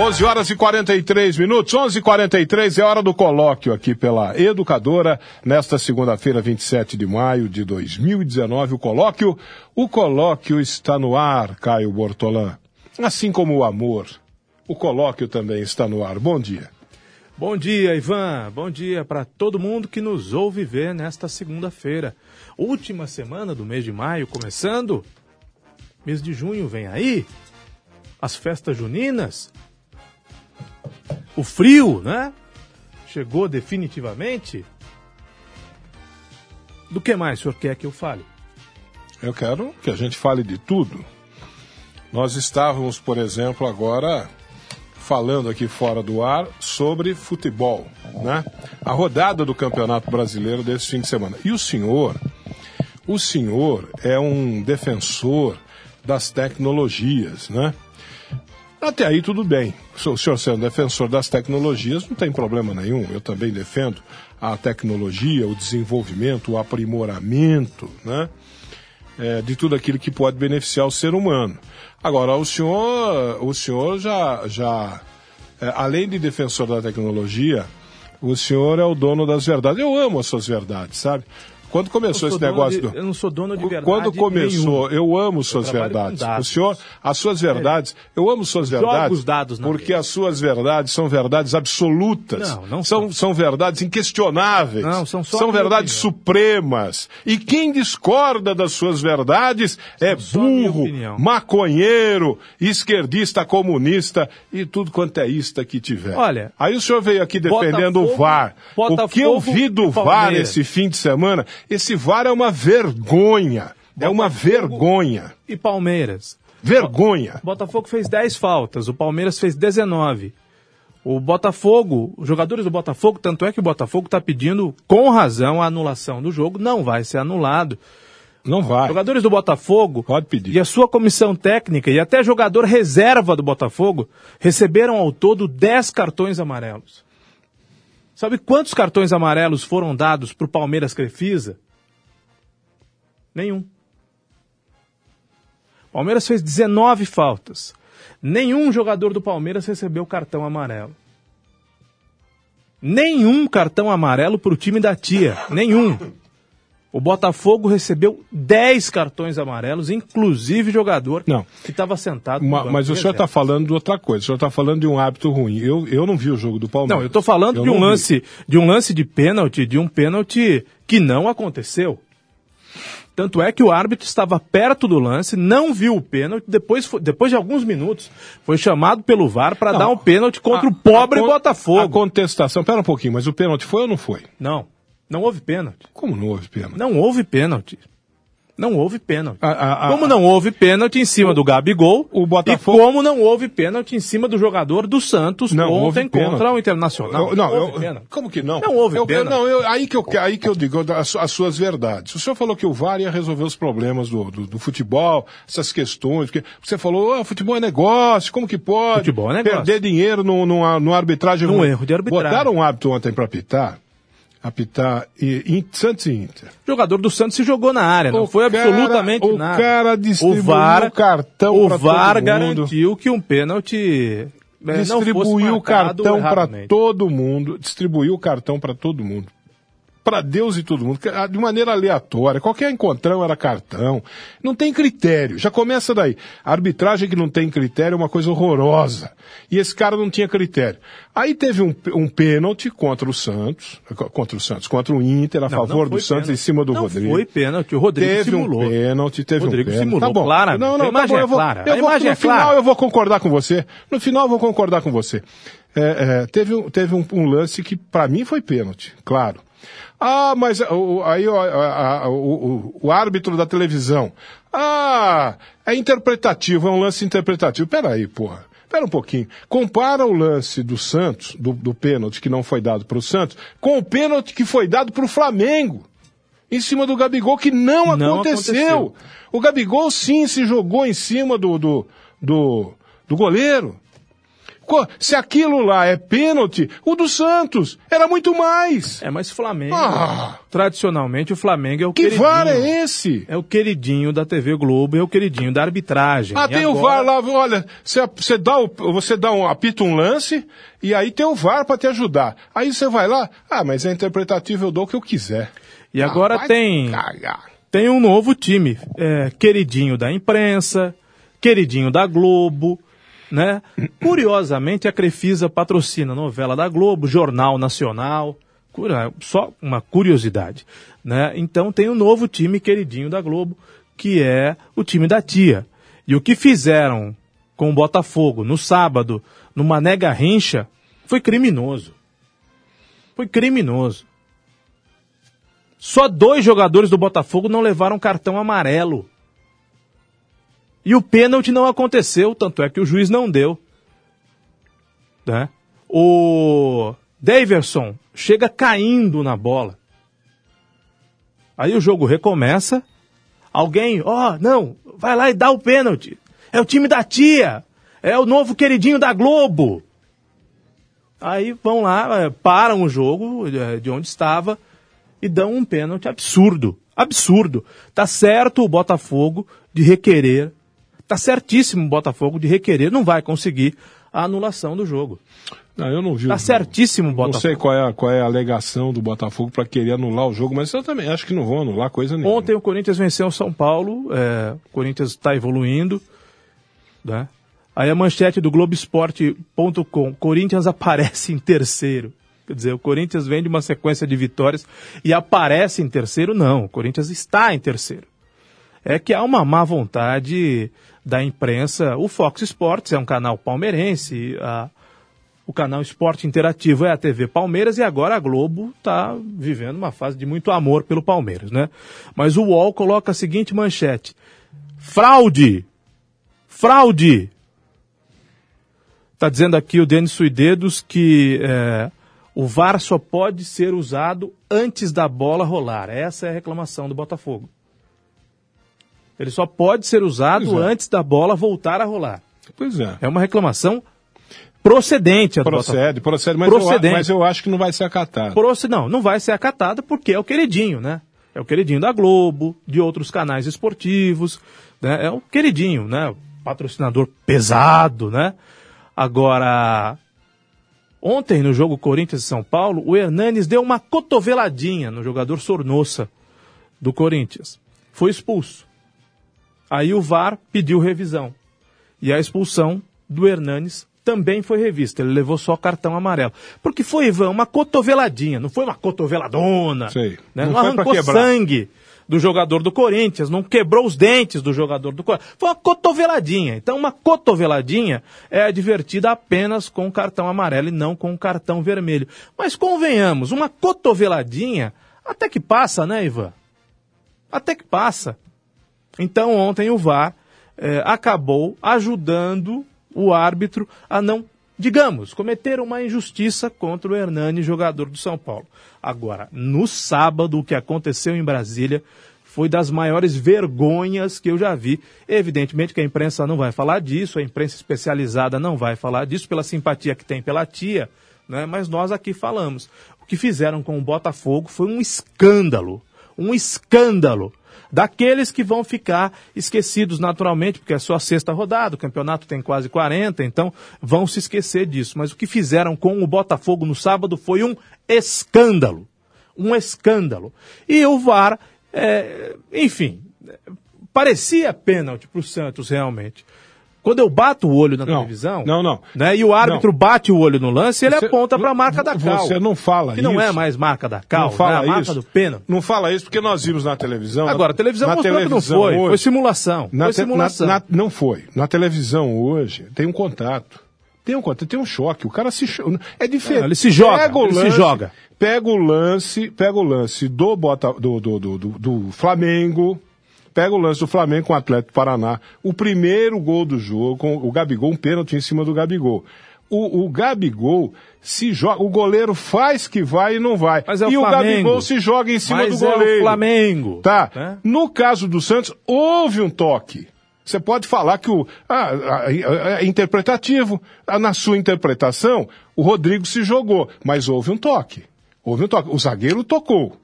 11 horas e 43 minutos, 11 e 43 é hora do colóquio aqui pela Educadora, nesta segunda-feira, 27 de maio de 2019. O colóquio, o colóquio está no ar, Caio Bortolã. Assim como o amor, o colóquio também está no ar. Bom dia. Bom dia, Ivan. Bom dia para todo mundo que nos ouve ver nesta segunda-feira. Última semana do mês de maio começando. Mês de junho vem aí. As festas juninas o frio, né? Chegou definitivamente. Do que mais o senhor quer que eu fale? Eu quero que a gente fale de tudo. Nós estávamos, por exemplo, agora falando aqui fora do ar sobre futebol, né? A rodada do Campeonato Brasileiro desse fim de semana. E o senhor, o senhor é um defensor das tecnologias, né? Até aí tudo bem. O senhor sendo defensor das tecnologias, não tem problema nenhum. Eu também defendo a tecnologia, o desenvolvimento, o aprimoramento, né? É, de tudo aquilo que pode beneficiar o ser humano. Agora, o senhor, o senhor já, já é, além de defensor da tecnologia, o senhor é o dono das verdades. Eu amo as suas verdades, sabe? Quando começou esse negócio de, do. Eu não sou dono de verdade. Quando começou, nenhum. eu amo suas eu verdades. O senhor, as suas verdades, eu amo suas verdades. os dados porque as suas verdades são verdades absolutas. Não, não são. São verdades inquestionáveis. Não, são só São verdades opinião. supremas. E quem discorda das suas verdades é só minha burro, maconheiro, esquerdista, comunista e tudo quanto é ista que tiver. Olha, Aí o senhor veio aqui defendendo Botafogo- o VAR. o que eu Botafogo vi do VAR esse fim de semana, esse VAR é uma vergonha. É uma vergonha. E Palmeiras. Vergonha. O Botafogo fez 10 faltas, o Palmeiras fez 19. O Botafogo, os jogadores do Botafogo, tanto é que o Botafogo está pedindo com razão a anulação do jogo, não vai ser anulado. Não vai. Jogadores do Botafogo Pode pedir. e a sua comissão técnica e até jogador reserva do Botafogo receberam ao todo 10 cartões amarelos. Sabe quantos cartões amarelos foram dados para o Palmeiras Crefisa? Nenhum. Palmeiras fez 19 faltas. Nenhum jogador do Palmeiras recebeu cartão amarelo. Nenhum cartão amarelo para o time da tia. Nenhum. O Botafogo recebeu 10 cartões amarelos, inclusive jogador Não. que estava sentado. no Ma- mas o senhor está falando de outra coisa. O senhor está falando de um hábito ruim. Eu, eu não vi o jogo do Palmeiras. Não, eu estou falando Eu de um vi. lance, de um lance de pênalti, de um pênalti que não aconteceu. Tanto é que o árbitro estava perto do lance, não viu o pênalti, depois, foi- depois de alguns minutos foi chamado pelo VAR para dar um pênalti contra A- o pobre a Botafogo. A contestação, pera um pouquinho, mas o pênalti foi ou não foi? Não, não houve pênalti. Como não houve pênalti? Não houve pênalti. Não houve pênalti. A- a- a- como não houve pênalti em cima do Gabigol, o Botafogo- e como não houve pênalti em cima do jogador do Santos Não, houve ontem contra o Internacional. Eu- não, houve eu- pênalti. como que não? Não houve eu, pênalti. não, eu- aí, que eu, aí que eu digo as, as suas verdades. O senhor falou que o VAR ia resolver os problemas do, do, do futebol, essas questões. Porque você falou, ah, futebol é negócio, como que pode Futebol é negócio. perder dinheiro no, no, arbitragem Num erro de arbitragem. Botaram um hábito ontem para apitar, apitar e, Santos e Inter. O jogador do Santos se jogou na área, não O foi cara- absolutamente o nada. cara distribuiu o VAR, cartão O VAR garantiu que um pênalti eh, distribuiu o cartão para todo mundo, distribuiu o cartão para todo mundo. Para Deus e todo mundo, de maneira aleatória. Qualquer encontrão era cartão. Não tem critério. Já começa daí. A arbitragem que não tem critério é uma coisa horrorosa. E esse cara não tinha critério. Aí teve um, um pênalti contra o Santos, contra o Santos, contra o Inter, a não, favor não do Santos pênalti. em cima do não Rodrigo. Foi pênalti, o Rodrigo teve simulou. um pênalti, teve Rodrigo um pênalti. simulou, tá bom. Clara, não, não, a imagem tá bom, é eu vou, clara. Eu vou, no é final clara. eu vou concordar com você. No final eu vou concordar com você. É, é, teve teve um, um lance que para mim foi pênalti, claro. Ah, mas o, aí o, a, o, o, árbitro da televisão. Ah, é interpretativo, é um lance interpretativo. Peraí, porra. Pera um pouquinho. Compara o lance do Santos, do, do pênalti que não foi dado para o Santos, com o pênalti que foi dado para o Flamengo. Em cima do Gabigol, que não, não aconteceu. aconteceu. O Gabigol sim se jogou em cima do, do, do, do goleiro. Se aquilo lá é pênalti, o do Santos era muito mais. É, mas Flamengo. Ah. Tradicionalmente, o Flamengo é o Que queridinho. VAR é esse? É o queridinho da TV Globo, é o queridinho da arbitragem. Ah, E tem o agora- VAR lá, olha, você, dá o, você dá um, apita um lance e aí tem o VAR para te ajudar. Aí você vai lá, ah, mas é interpretativo, eu dou o que eu quiser. E agora Ah, tem, cagar. tem um novo time. É, queridinho da imprensa, queridinho da Globo, né? Curiosamente, a Crefisa patrocina novela da Globo, Jornal Nacional. Só uma curiosidade, né? Então tem um novo time queridinho da Globo, que é o time da tia. E o que fizeram com o Botafogo no sábado, numa nega rincha, foi criminoso. Foi criminoso. Só dois jogadores do Botafogo não levaram cartão amarelo. E o pênalti não aconteceu, tanto é que o juiz não deu. Né? O Daverson chega caindo na bola. Aí o jogo recomeça. Alguém, ó, não, vai lá e dá o pênalti. É o time da tia. É o novo queridinho da Globo. Aí vão lá, eh, param o jogo eh, de onde estava e dão um pênalti absurdo. Absurdo. Tá certo o Botafogo de requerer. Tá certíssimo o Botafogo de requerer. Não vai conseguir a anulação do jogo. Não, eu não vi. Tá certíssimo o Não Botafogo. sei qual é, a, qual é a alegação do Botafogo para querer anular o jogo, mas eu também acho que não vão anular coisa nenhuma. Ontem o Corinthians venceu o São Paulo. é, o Corinthians está evoluindo. Né? Aí a manchete do Globoesporte.com: Corinthians aparece em terceiro. Quer dizer, o Corinthians vem de uma sequência de vitórias e aparece em terceiro? Não, o Corinthians está em terceiro. É que há uma má vontade da imprensa. O Fox Sports é um canal palmeirense, a- o canal Esporte Interativo é a TV Palmeiras e agora a Globo está vivendo uma fase de muito amor pelo Palmeiras, né? Mas o UOL coloca a seguinte manchete: fraude! Fraude! Está dizendo aqui o Denis Suidedos que é, o VAR só pode ser usado antes da bola rolar. Essa é a reclamação do Botafogo. Ele só pode ser usado é. antes da bola voltar a rolar. Pois é. É uma reclamação procedente a. Procede, procede, mas, Eu, Procedente. mas eu acho que não vai ser acatado. Proce- Não, não vai ser acatada porque é o queridinho, né? É o queridinho da Globo, de outros canais esportivos, né? É o queridinho, né? Patrocinador pesado, né? Agora, ontem no jogo Corinthians e São Paulo, o Hernanes deu uma cotoveladinha no jogador Sornossa do Corinthians. Foi expulso. Aí o VAR pediu revisão. E a expulsão do Hernanes também foi revista. Ele levou só cartão amarelo. Porque foi, Ivan, uma cotoveladinha, não foi uma cotoveladona. Sei. Né? Não Não, arrancou sangue do jogador do Corinthians, não quebrou os dentes do jogador do Corinthians. Foi uma cotoveladinha. Então, uma cotoveladinha é advertida apenas com cartão amarelo e não com cartão vermelho. Mas convenhamos, uma cotoveladinha até que passa, né, Ivan? Até que passa. Então, ontem o VAR eh, acabou ajudando o árbitro a não, digamos, cometer uma injustiça contra o Hernani, jogador do São Paulo. Agora, no sábado, o que aconteceu em Brasília foi das maiores vergonhas que eu já vi. Evidentemente que a imprensa não vai falar disso, a imprensa especializada não vai falar disso, pela simpatia que tem pela tia, né? mas nós aqui falamos. O que fizeram com o Botafogo foi um escândalo. Um escândalo daqueles que vão ficar esquecidos naturalmente, porque é só sexta rodada, o campeonato tem quase 40, então vão se esquecer disso. Mas o que fizeram com o Botafogo no sábado foi um escândalo. um escândalo. E o VAR, é, enfim, parecia pênalti para o Santos realmente. Quando eu bato o olho na Não, televisão, não, não. Né, e o árbitro bate o olho no lance, ele Você- aponta para a marca da cal. Você não fala que não é isso. mais marca da cal, não fala né, a marca isso. do pênalti. Não fala isso porque nós vimos na televisão. Agora, a televisão na mostrou que não televisão foi. hoje- Foi simulação. Na foi simulação. na- na- não foi. Na televisão hoje tem um contato. Tem um contato, tem um choque. O cara se é diferente. Não, ele se joga, Pega o ele se lance, joga. Pega o lance, pega o lance do Bota, do, do, do- do Flamengo. Pega o lance do Flamengo com o Atlético Paraná. O primeiro gol do jogo, com o Gabigol, um pênalti em cima do Gabigol. O, o Gabigol se joga, o goleiro faz que vai e não vai. É o e o Flamengo. Gabigol se joga em cima Mas do é goleiro. o Flamengo. Tá. né? No caso do Santos, houve um toque. Você pode falar que o ah, ah, é interpretativo. Ah, Na sua interpretação, o Rodrigo se jogou, mas houve um toque. Houve um toque. O zagueiro tocou.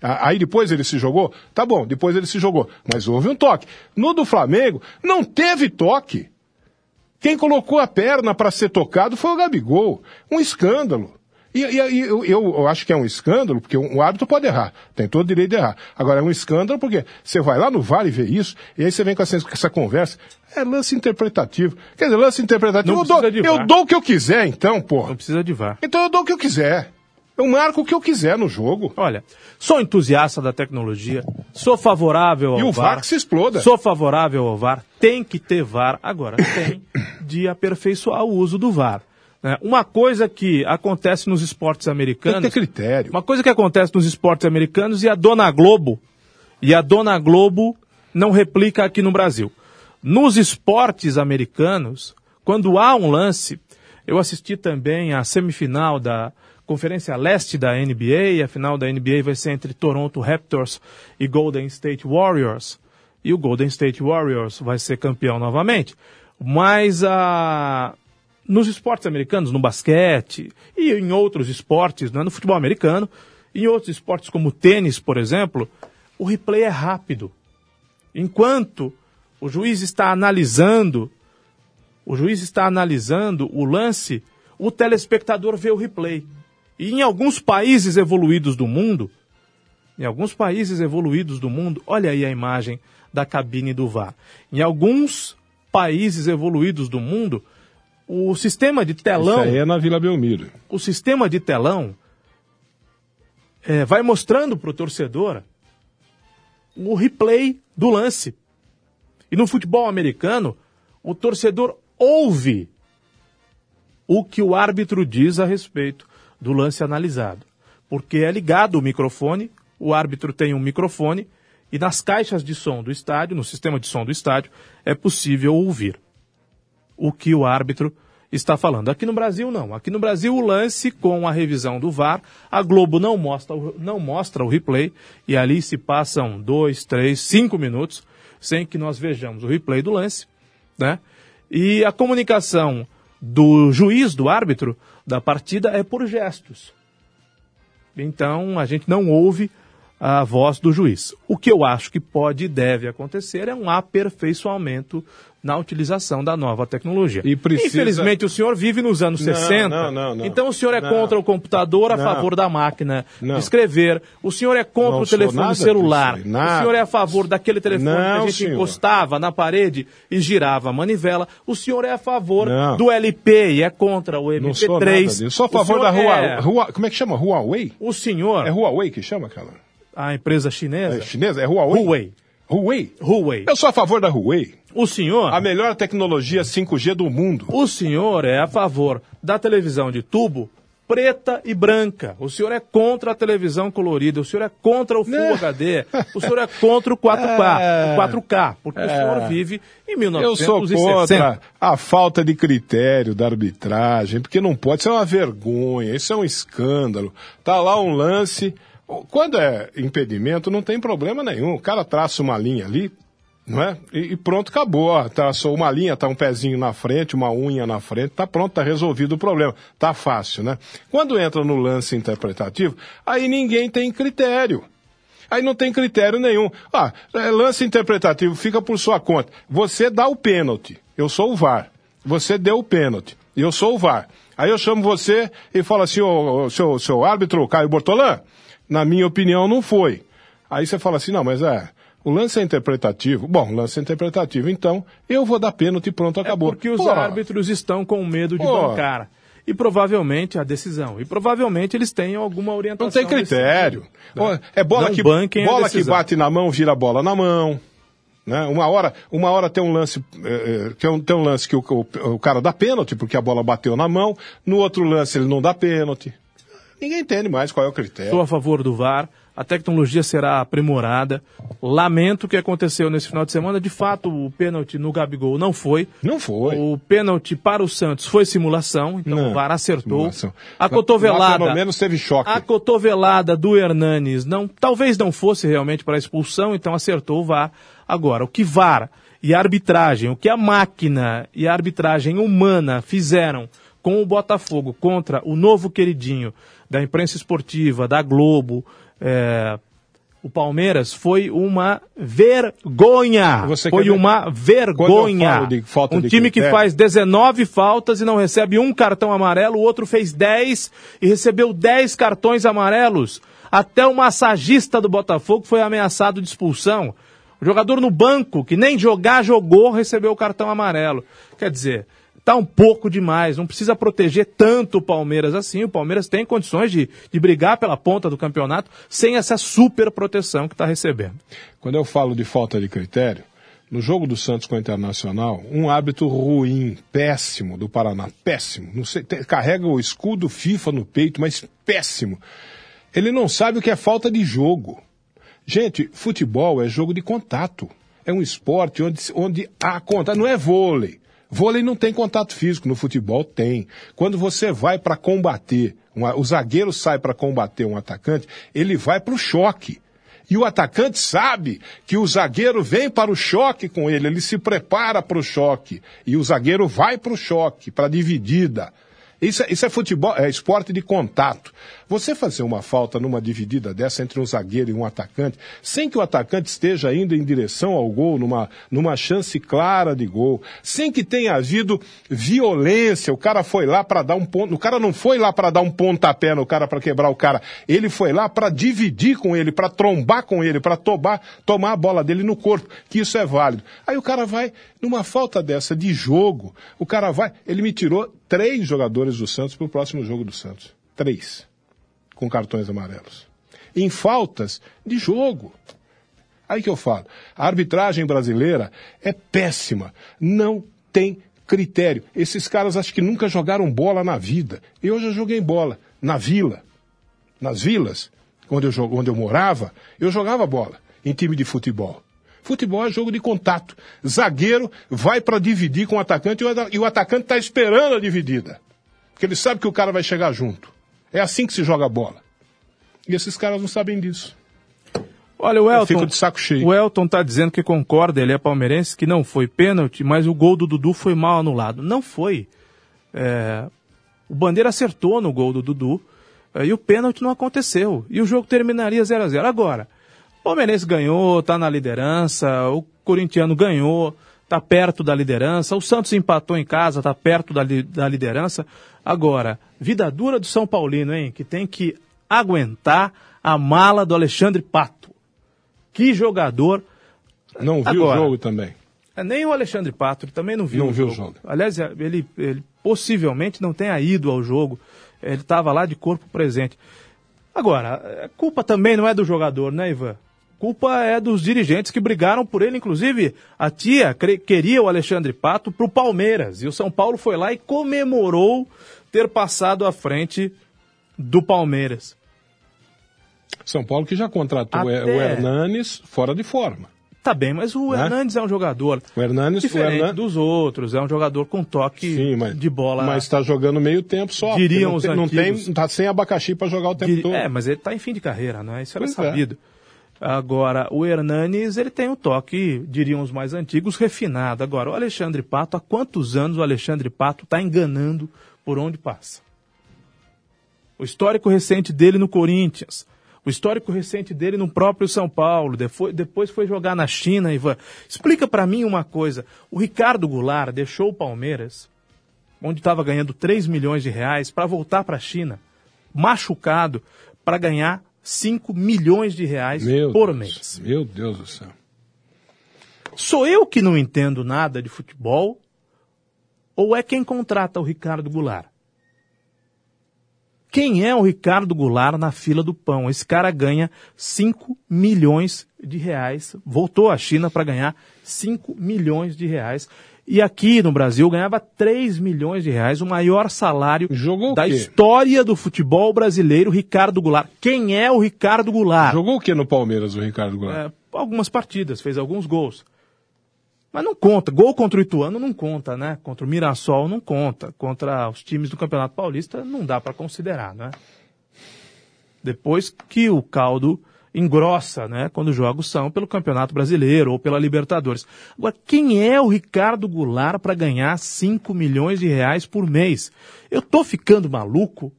Ah, Aí depois ele se jogou? Tá bom, depois ele se jogou. Mas houve um toque. No do Flamengo, não teve toque. Quem colocou a perna para ser tocado foi o Gabigol. Um escândalo. E, e- e eu, eu acho que é um escândalo, porque um, um árbitro pode errar, tem todo o direito de errar. Agora, é um escândalo porque você vai lá no VAR e vê isso, e aí você vem com essa, com essa conversa. É lance interpretativo. Quer dizer, lance interpretativo, Não eu dou, eu dou o que eu quiser, então, porra. Não precisa de VAR. Então eu dou o que eu quiser. Eu marco o que eu quiser no jogo. Olha, sou entusiasta da tecnologia, sou favorável ao E o VAR. VAR que se exploda. Sou favorável ao VAR. Tem que ter VAR. Agora, tem de aperfeiçoar o uso do VAR. né? Uma coisa que acontece nos esportes Tem que americanos. ter critério. Uma coisa que acontece nos esportes americanos e a Dona Globo. E a Dona Globo não replica aqui no Brasil. Nos esportes americanos, quando há um lance, eu assisti também a semifinal da Conferência Leste da NBA, a final da NBA vai ser entre Toronto Raptors e Golden State Warriors. E o Golden State Warriors vai ser campeão novamente. Mas a nos esportes americanos, no basquete e em outros esportes, né, no futebol americano, em outros esportes como tênis, por exemplo, o replay é rápido. Enquanto o juiz está analisando, o juiz está analisando o lance, o telespectador vê o replay. E em alguns países evoluídos do mundo, em alguns países evoluídos do mundo, olha aí a imagem da cabine do VAR. Em alguns países evoluídos do mundo, o sistema de telão, Isso aí é na Vila Belmiro. o sistema de telão é, vai mostrando para o torcedor o replay do lance. E no futebol americano, o torcedor ouve o que o árbitro diz a respeito do lance analisado. Porque é ligado o microfone, o árbitro tem um microfone, e nas caixas de som do estádio, no sistema de som do estádio, é possível ouvir o que o árbitro está falando. Aqui no Brasil, não. Aqui no Brasil, o lance com a revisão do VAR, a Globo não mostra, não mostra o replay, e ali se passam dois, três, cinco minutos sem que nós vejamos o replay do lance, né? E a comunicação do juiz, do árbitro, da partida é por gestos. Então, a gente não ouve a voz do juiz. O que eu acho que pode e deve acontecer é um aperfeiçoamento na utilização da nova tecnologia. Precisa- Infelizmente, o senhor vive nos anos Não, 60. não, não, não. Então, o senhor é Não. contra o computador a Não. favor da máquina de escrever. O senhor é contra o telefone celular. O senhor é a favor daquele telefone que a gente senhor. encostava na parede e girava a manivela. O senhor é a favor do LP e é contra o MP3. Não sou nada disso. Sou a favor da Hua, é- Como é que chama? Huawei? O senhor, É Huawei que chama, cara? A empresa chinesa, É chinesa? É Huawei? Huawei. Huawei? Huawei. Eu sou a favor da Huawei. O senhor, A melhor tecnologia 5G do mundo. o senhor é a favor da televisão de tubo preta e branca. O senhor é contra a televisão colorida. O senhor é contra o Full Né? HD. O senhor é contra o 4K. É. O 4K. Porque o senhor vive em Eu sou 1960. contra a falta de critério da arbitragem, porque não pode, isso é uma vergonha, isso é um escândalo. Tá lá um lance, quando é impedimento não tem problema nenhum, o cara traça uma linha ali, não é? E, pronto, acabou, traçou uma linha, tá um pezinho na frente, uma unha na frente, tá pronto, tá resolvido o problema, tá fácil, né? Quando entra no lance interpretativo, aí ninguém tem critério. Aí não tem critério nenhum. Ah, é, lance interpretativo fica por sua conta. Você dá o pênalti. Eu sou o VAR. Você deu o pênalti. Eu sou o VAR. Aí eu chamo você e falo assim, ô, seu, seu árbitro, Caio Bortolã, Na minha opinião, não foi. Aí você fala assim, não, mas é, o lance é interpretativo. Bom, o lance é interpretativo, então eu vou dar pênalti e pronto, acabou. É porque os Pô, árbitros estão com medo de Pô. bancar. E provavelmente a decisão. E provavelmente eles têm alguma orientação. Não tem critério. né? É bola, Não que, bola que bate na mão, vira a bola na mão. Né? Uma, hora, uma hora tem um lance, eh, eh, tem, um, tem um lance que o, o, o cara dá pênalti, porque a bola bateu na mão. No outro lance ele não dá pênalti. Ninguém entende mais qual é o critério. Sou a favor do VAR. A tecnologia será aprimorada. Lamento o que aconteceu nesse final de semana. De fato, o pênalti no Gabigol não foi. Não foi. O pênalti para o Santos foi simulação, então Não, o VAR acertou. simulação. A cotovelada. lá pelo menos teve choque. A cotovelada do Hernanes não, talvez não fosse realmente para expulsão, então acertou o VAR. Agora, o que VAR e arbitragem, o que a máquina e a arbitragem humana fizeram com o Botafogo contra o novo queridinho da imprensa esportiva, da Globo, é, o Palmeiras, foi uma vergonha. Você foi quer uma vergonha. um time que faz 19 faltas e não recebe um cartão amarelo, o outro fez 10 e recebeu 10 cartões amarelos. Até o massagista do Botafogo foi ameaçado de expulsão. O jogador no banco, que nem jogar jogou, recebeu o cartão amarelo. Quer dizer, tá um pouco demais. Não precisa proteger tanto o Palmeiras assim. O Palmeiras tem condições de, de brigar pela ponta do campeonato sem essa super proteção que está recebendo. Quando eu falo de falta de critério, no jogo do Santos com o Internacional, um hábito ruim, péssimo do Paraná, péssimo. Não sei, te- carrega o escudo FIFA no peito, mas péssimo. Ele não sabe o que é falta de jogo. Gente, futebol é jogo de contato. É um esporte onde, onde há contato. Não é vôlei. Vôlei não tem contato físico, no futebol tem. Quando você vai para combater, uma- o zagueiro sai para combater um atacante, ele vai para o choque. E o atacante sabe que o zagueiro vem para o choque com ele, ele se prepara para o choque. E o zagueiro vai para o choque, para a dividida. Isso é, isso é futebol, é esporte de contato. Você fazer uma falta numa dividida dessa entre um zagueiro e um atacante, sem que o atacante esteja indo em direção ao gol, numa, numa chance clara de gol, sem que tenha havido violência, o cara foi lá para dar um ponto, o cara não foi lá para dar um pontapé no cara para quebrar o cara, ele foi lá para dividir com ele, para trombar com ele, para tomar, tomar a bola dele no corpo, que isso é válido. Aí o cara vai, numa falta dessa de jogo, o cara vai, ele me tirou três jogadores do Santos para o próximo jogo do Santos. Três. Com cartões amarelos. Em faltas de jogo. Aí que eu falo. A arbitragem brasileira é péssima. Não tem critério. Esses caras acho que nunca jogaram bola na vida. Eu já joguei bola na vila. Nas vilas, onde eu, onde eu morava, eu jogava bola em time de futebol. Futebol é jogo de contato. Zagueiro vai para dividir com o atacante e o atacante está esperando a dividida. Porque ele sabe que o cara vai chegar junto. É assim que se joga bola. E esses caras não sabem disso. Olha, o Elton. fico de saco cheio. O Elton tá dizendo que concorda, ele é palmeirense, que não foi pênalti, mas o gol do Dudu foi mal anulado. Não foi. É, o Bandeira acertou no gol do Dudu é, e o pênalti não aconteceu. E o jogo terminaria 0 a 0 Agora, o palmeirense ganhou, tá na liderança, o corintiano ganhou, tá perto da liderança, o Santos empatou em casa, tá perto da, li- da liderança. Agora, vida dura do São Paulino, hein? Que tem que aguentar a mala do Alexandre Pato. Que jogador. Não viu Agora, o jogo também. É, Nem o Alexandre Pato, ele também não viu, Não o, viu o jogo. jogo. Aliás, é, ele, ele possivelmente não tenha ido ao jogo. Ele estava lá de corpo presente. Agora, a culpa também não é do jogador, né, Ivan? Culpa é dos dirigentes que brigaram por ele. Inclusive, a tia queria o Alexandre Pato para o Palmeiras. E o São Paulo foi lá e comemorou ter passado à frente do Palmeiras. São Paulo que já contratou o- Até- o Hernanes fora de forma. Tá bem, mas o Né? Hernandes é um jogador O Hernanes, o diferente Hernan- dos outros. É um jogador com toque Sim, mas, de bola. Mas está jogando meio tempo só. Diriam não os tem, não antigos. tem, tá sem abacaxi para jogar o tempo todo. É, mas ele está em fim de carreira, não é? Isso era Pois é. Agora, o Hernanes, ele tem um toque, diriam os mais antigos, refinado. Agora, o Alexandre Pato, há quantos anos o Alexandre Pato está enganando por onde passa? O histórico recente dele no Corinthians, o histórico recente dele no próprio São Paulo, depois foi jogar na China, Ivan. Explica para mim uma coisa. O Ricardo Goulart deixou o Palmeiras, onde estava ganhando 3 milhões de reais, para voltar para a China, machucado, para ganhar 5 milhões de reais Meu por Deus, mês. Meu Deus do céu. Sou eu que não entendo nada de futebol ou é quem contrata o Ricardo Goulart? Quem é o Ricardo Goulart na fila do pão? Esse cara ganha 5 milhões de reais. Voltou à China para ganhar 5 milhões de reais. E aqui no Brasil ganhava 3 milhões de reais, o maior salário Jogou da história do futebol brasileiro, Ricardo Goulart. Quem é o Ricardo Goulart? Jogou o que no Palmeiras, o Ricardo Goulart? É, algumas partidas, fez alguns gols. Mas não conta. Gol contra o Ituano não conta, né? Contra o Mirassol não conta. Contra os times do Campeonato Paulista não dá para considerar, né? Depois que o caldo engrossa, né? Quando os jogos são pelo Campeonato Brasileiro ou pela Libertadores. Agora, quem é o Ricardo Goulart para ganhar 5 milhões de reais por mês? Eu tô ficando maluco?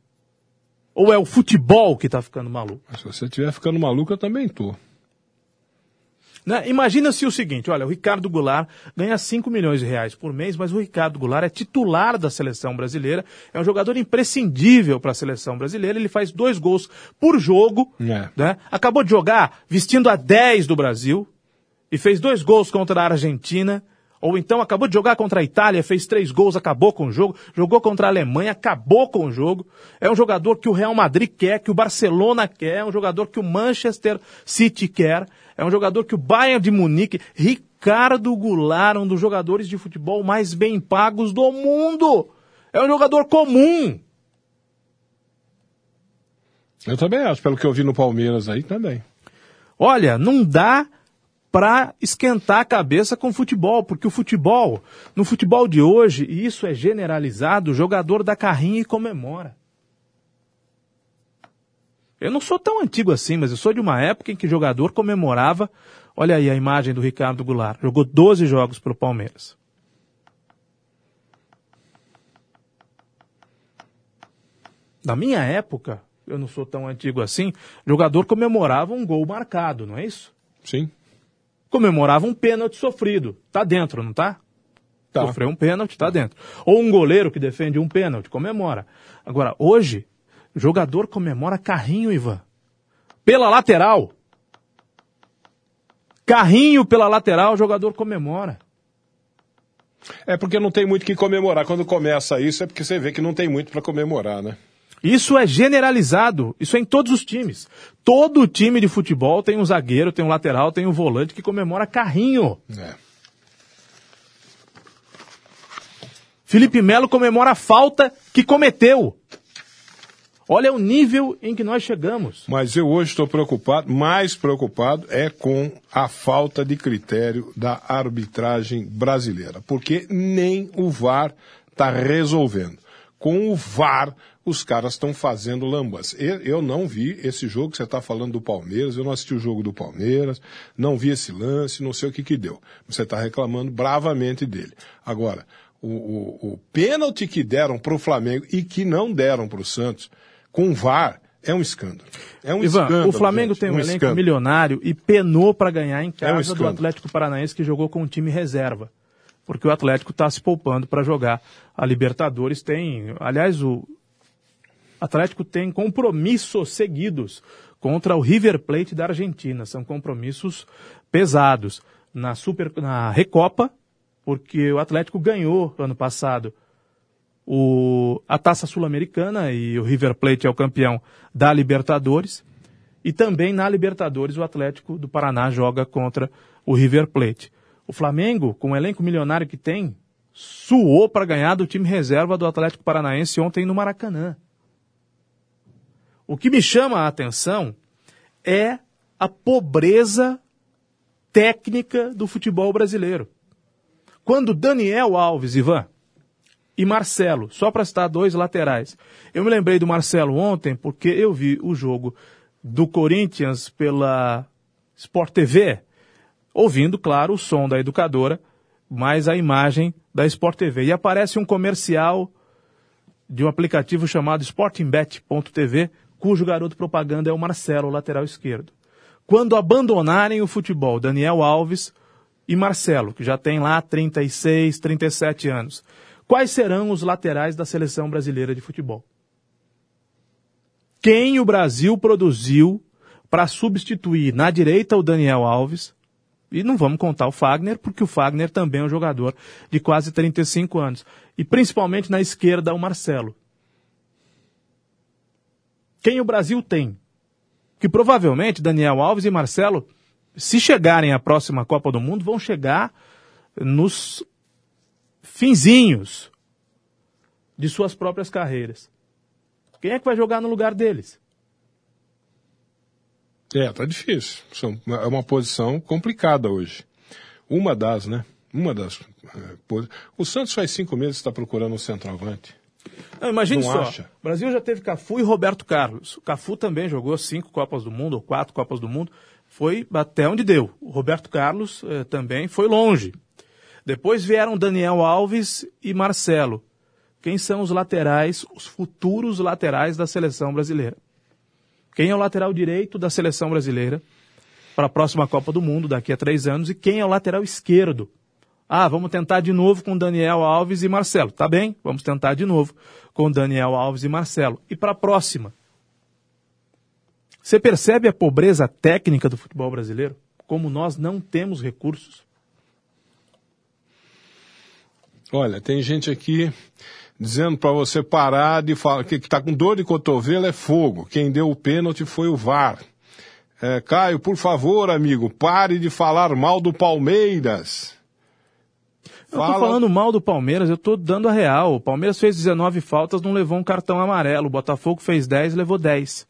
Ou é o futebol que tá ficando maluco? Se você estiver ficando maluco, eu também tô. Né? Imagina-se o seguinte, olha, o Ricardo Goulart ganha 5 milhões de reais por mês, mas o Ricardo Goulart é titular da seleção brasileira, é um jogador imprescindível para a seleção brasileira, ele faz dois gols por jogo, É. né? acabou de jogar vestindo a 10 do Brasil e fez dois gols contra a Argentina, ou então acabou de jogar contra a Itália, fez três gols, acabou com o jogo, jogou contra a Alemanha, acabou com o jogo. É um jogador que o Real Madrid quer, que o Barcelona quer, é um jogador que o Manchester City quer, é um jogador que o Bayern de Munique, Ricardo Goulart, um dos jogadores de futebol mais bem pagos do mundo. É um jogador comum. Eu também acho, pelo que eu vi no Palmeiras aí também. Olha, não dá para esquentar a cabeça com futebol, porque o futebol, no futebol de hoje, e isso é generalizado, o jogador dá carrinho e comemora. Eu não sou tão antigo assim, mas eu sou de uma época em que jogador comemorava. Olha aí a imagem do Ricardo Goulart. Jogou 12 jogos pelo Palmeiras. Na minha época, eu não sou tão antigo assim, jogador comemorava um gol marcado, não é isso? Sim. comemorava um pênalti sofrido. Tá dentro, não tá? Tá. Sofreu um pênalti, tá dentro. Ou um goleiro que defende um pênalti, comemora. Agora, hoje, jogador comemora carrinho, Ivan. Pela lateral. Carrinho pela lateral, jogador comemora. É porque não tem muito o que comemorar. Quando começa isso, é porque você vê que não tem muito para comemorar, né? Isso é generalizado. Isso é em todos os times. Todo time de futebol tem um zagueiro, tem um lateral, tem um volante que comemora carrinho. É. Felipe Melo comemora a falta que cometeu. Olha o nível em que nós chegamos. Mas eu hoje estou preocupado, mais preocupado é com a falta de critério da arbitragem brasileira, porque nem o VAR está resolvendo. Com o VAR, os caras estão fazendo lambas. Eu, não vi esse jogo que você está falando do Palmeiras, eu não assisti o jogo do Palmeiras, não vi esse lance, não sei o que que deu. Você está reclamando bravamente dele. Agora, o, o, o pênalti que deram para o Flamengo e que não deram para o Santos, com o VAR, é um escândalo. É um Ivan, escândalo. o Flamengo gente, tem um, elenco escândalo. milionário e penou para ganhar em É um casa do. Atlético Paranaense que jogou com um time reserva. Porque o Atlético está se poupando para jogar. A Libertadores tem. Aliás, o Atlético tem compromissos seguidos contra o River Plate da Argentina. São compromissos pesados. Na, Super, na Recopa, porque o Atlético ganhou ano passado o, a Taça Sul-Americana e o River Plate é o campeão da Libertadores. E também na Libertadores o Atlético do Paraná joga contra o River Plate. O Flamengo, com o elenco milionário que tem, suou para ganhar do time reserva do Atlético Paranaense ontem no Maracanã. O que me chama a atenção é a pobreza técnica do futebol brasileiro. Quando Daniel Alves, Ivan, e Marcelo, só para citar dois laterais. Eu me lembrei do Marcelo ontem porque eu vi o jogo do Corinthians pela Sport TV, ouvindo, claro, o som da educadora, mais a imagem da Sport TV. E aparece um comercial de um aplicativo chamado sportingbet.tv, cujo garoto propaganda é o Marcelo, lateral esquerdo. Quando abandonarem o futebol, Daniel Alves e Marcelo, que já tem lá 36, 37 anos, quais serão os laterais da seleção brasileira de futebol? Quem o Brasil produziu para substituir na direita o Daniel Alves. E não vamos contar o Fagner, porque o Fagner também é um jogador de quase 35 anos. E principalmente na esquerda o Marcelo. Quem o Brasil tem? Que provavelmente Daniel Alves e Marcelo, se chegarem à próxima Copa do Mundo, vão chegar nos finzinhos de suas próprias carreiras. Quem é que vai jogar no lugar deles? É, tá difícil. É uma posição complicada hoje. Uma das, né? Uma das. É, o Santos faz cinco meses está procurando um centroavante. Não, imagine Não só. Acha? O Brasil já teve Cafu e Roberto Carlos. O Cafu também jogou cinco Copas do Mundo, ou quatro Copas do Mundo. Foi até onde deu. O Roberto Carlos eh, também foi longe. Depois vieram Daniel Alves e Marcelo. Quem são os laterais, os futuros laterais da seleção brasileira? Quem é o lateral direito da seleção brasileira para a próxima Copa do Mundo daqui a três anos? E quem é o lateral esquerdo? Ah, vamos tentar de novo com Daniel Alves e Marcelo. Tá bem, vamos tentar de novo com Daniel Alves e Marcelo. E para a próxima? Você percebe a pobreza técnica do futebol brasileiro? Como nós não temos recursos? Olha, tem gente aqui dizendo para você parar de falar que está com dor de cotovelo é fogo. Quem deu o pênalti foi o VAR. É, Caio, por favor, amigo, pare de falar mal do Palmeiras. Eu Fala... tô falando mal do Palmeiras, eu tô dando a real. O Palmeiras fez 19 faltas, não levou um cartão amarelo. O Botafogo fez 10, levou 10.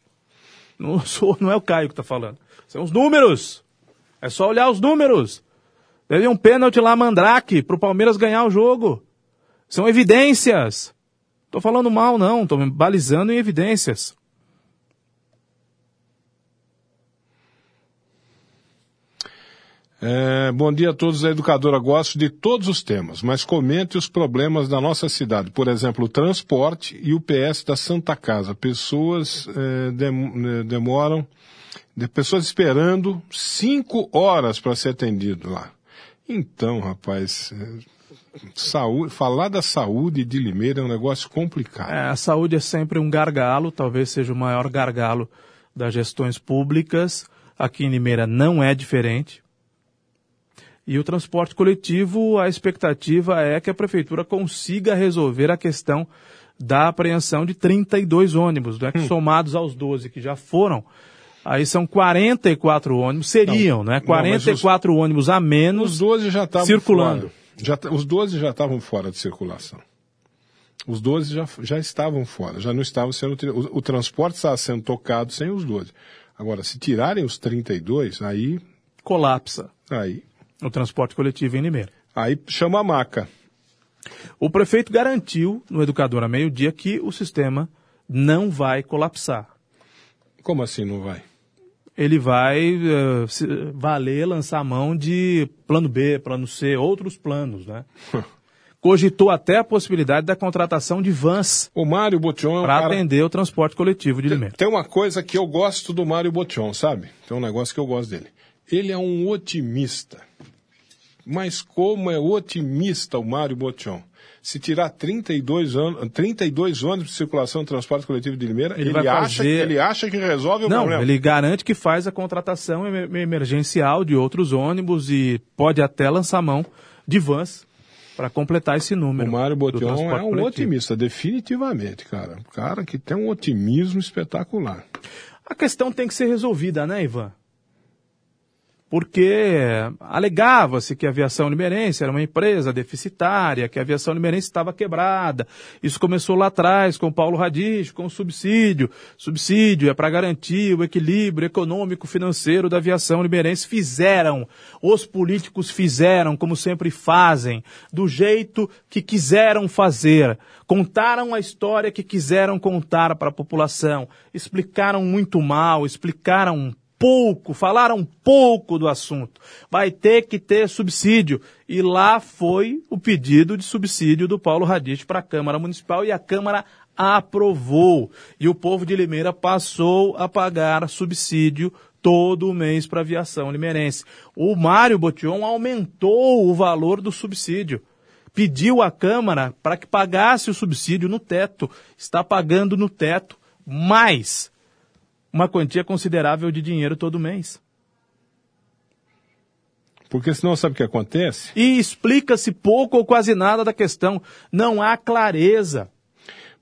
Não, sou, não é o Caio que tá falando. São os números. É só olhar os números. Teve um pênalti lá, Mandrake, pro Palmeiras ganhar o jogo. São evidências. Estou falando mal, não. Estou balizando em evidências. É, bom dia a todos da Educadora. Gosto de todos os temas, mas comente os problemas da nossa cidade. Por exemplo, o transporte e o PS da Santa Casa. Pessoas é, dem, é, demoram, de pessoas esperando cinco horas para ser atendido lá. Então, rapaz, saúde, falar da saúde de Limeira é um negócio complicado. É, a saúde é sempre um gargalo, talvez seja o maior gargalo das gestões públicas. Aqui em Limeira não é diferente. E o transporte coletivo, a expectativa é que a prefeitura consiga resolver a questão da apreensão de 32 ônibus, né, hum. somados aos 12 que já foram. Aí são 44 ônibus, seriam, não, né? 44 não, os, ônibus a menos os 12 já circulando. Fora. Já, os 12 já estavam fora de circulação. Os 12 já, já estavam fora, já não estavam sendo. O, o transporte estava sendo tocado sem os 12. Agora, se tirarem os 32, aí. Colapsa. Aí. O transporte coletivo em Limeira. Aí chama a maca. O prefeito garantiu no Educador a meio-dia que o sistema não vai colapsar. Como assim não vai? Ele vai uh, valer, lançar mão de plano B, plano C, outros planos, né? Cogitou até a possibilidade da contratação de vans. O Mário Botion é um Para cara... atender o transporte coletivo de Limeira. Tem uma coisa que eu gosto do Mário Botion, sabe? Tem um negócio que eu gosto dele. Ele é um otimista. Mas como é otimista o Mário Botion? Se tirar 32, an 32 ônibus de circulação de transporte coletivo de Limeira, ele, ele acha, fazer... ele acha que resolve o Não, problema. Ele garante que faz a contratação emergencial de outros ônibus e pode até lançar mão de vans para completar esse número. O Mário Botion é um coletivo. otimista, definitivamente, cara. Um cara que tem um otimismo espetacular. A questão tem que ser resolvida, né, Ivan? Porque alegava-se que a aviação limeirense era uma empresa deficitária, que a aviação limeirense estava quebrada. Isso começou lá atrás com Paulo Radich, com o subsídio. Subsídio é para garantir o equilíbrio econômico financeiro da aviação limeirense. Fizeram, os políticos fizeram, como sempre fazem, do jeito que quiseram fazer. Contaram a história que quiseram contar para a população. Explicaram muito mal, explicaram pouco, falaram pouco do assunto. Vai ter que ter subsídio. E lá foi o pedido de subsídio do Paulo Radich para a Câmara Municipal e a Câmara aprovou. E o povo de Limeira passou a pagar subsídio todo mês para a aviação limeirense. O Mário Botion aumentou o valor do subsídio. Pediu à Câmara para que pagasse o subsídio no teto. Está pagando no teto mais uma quantia considerável de dinheiro todo mês. Porque senão sabe o que acontece? E explica-se pouco ou quase nada da questão. Não há clareza.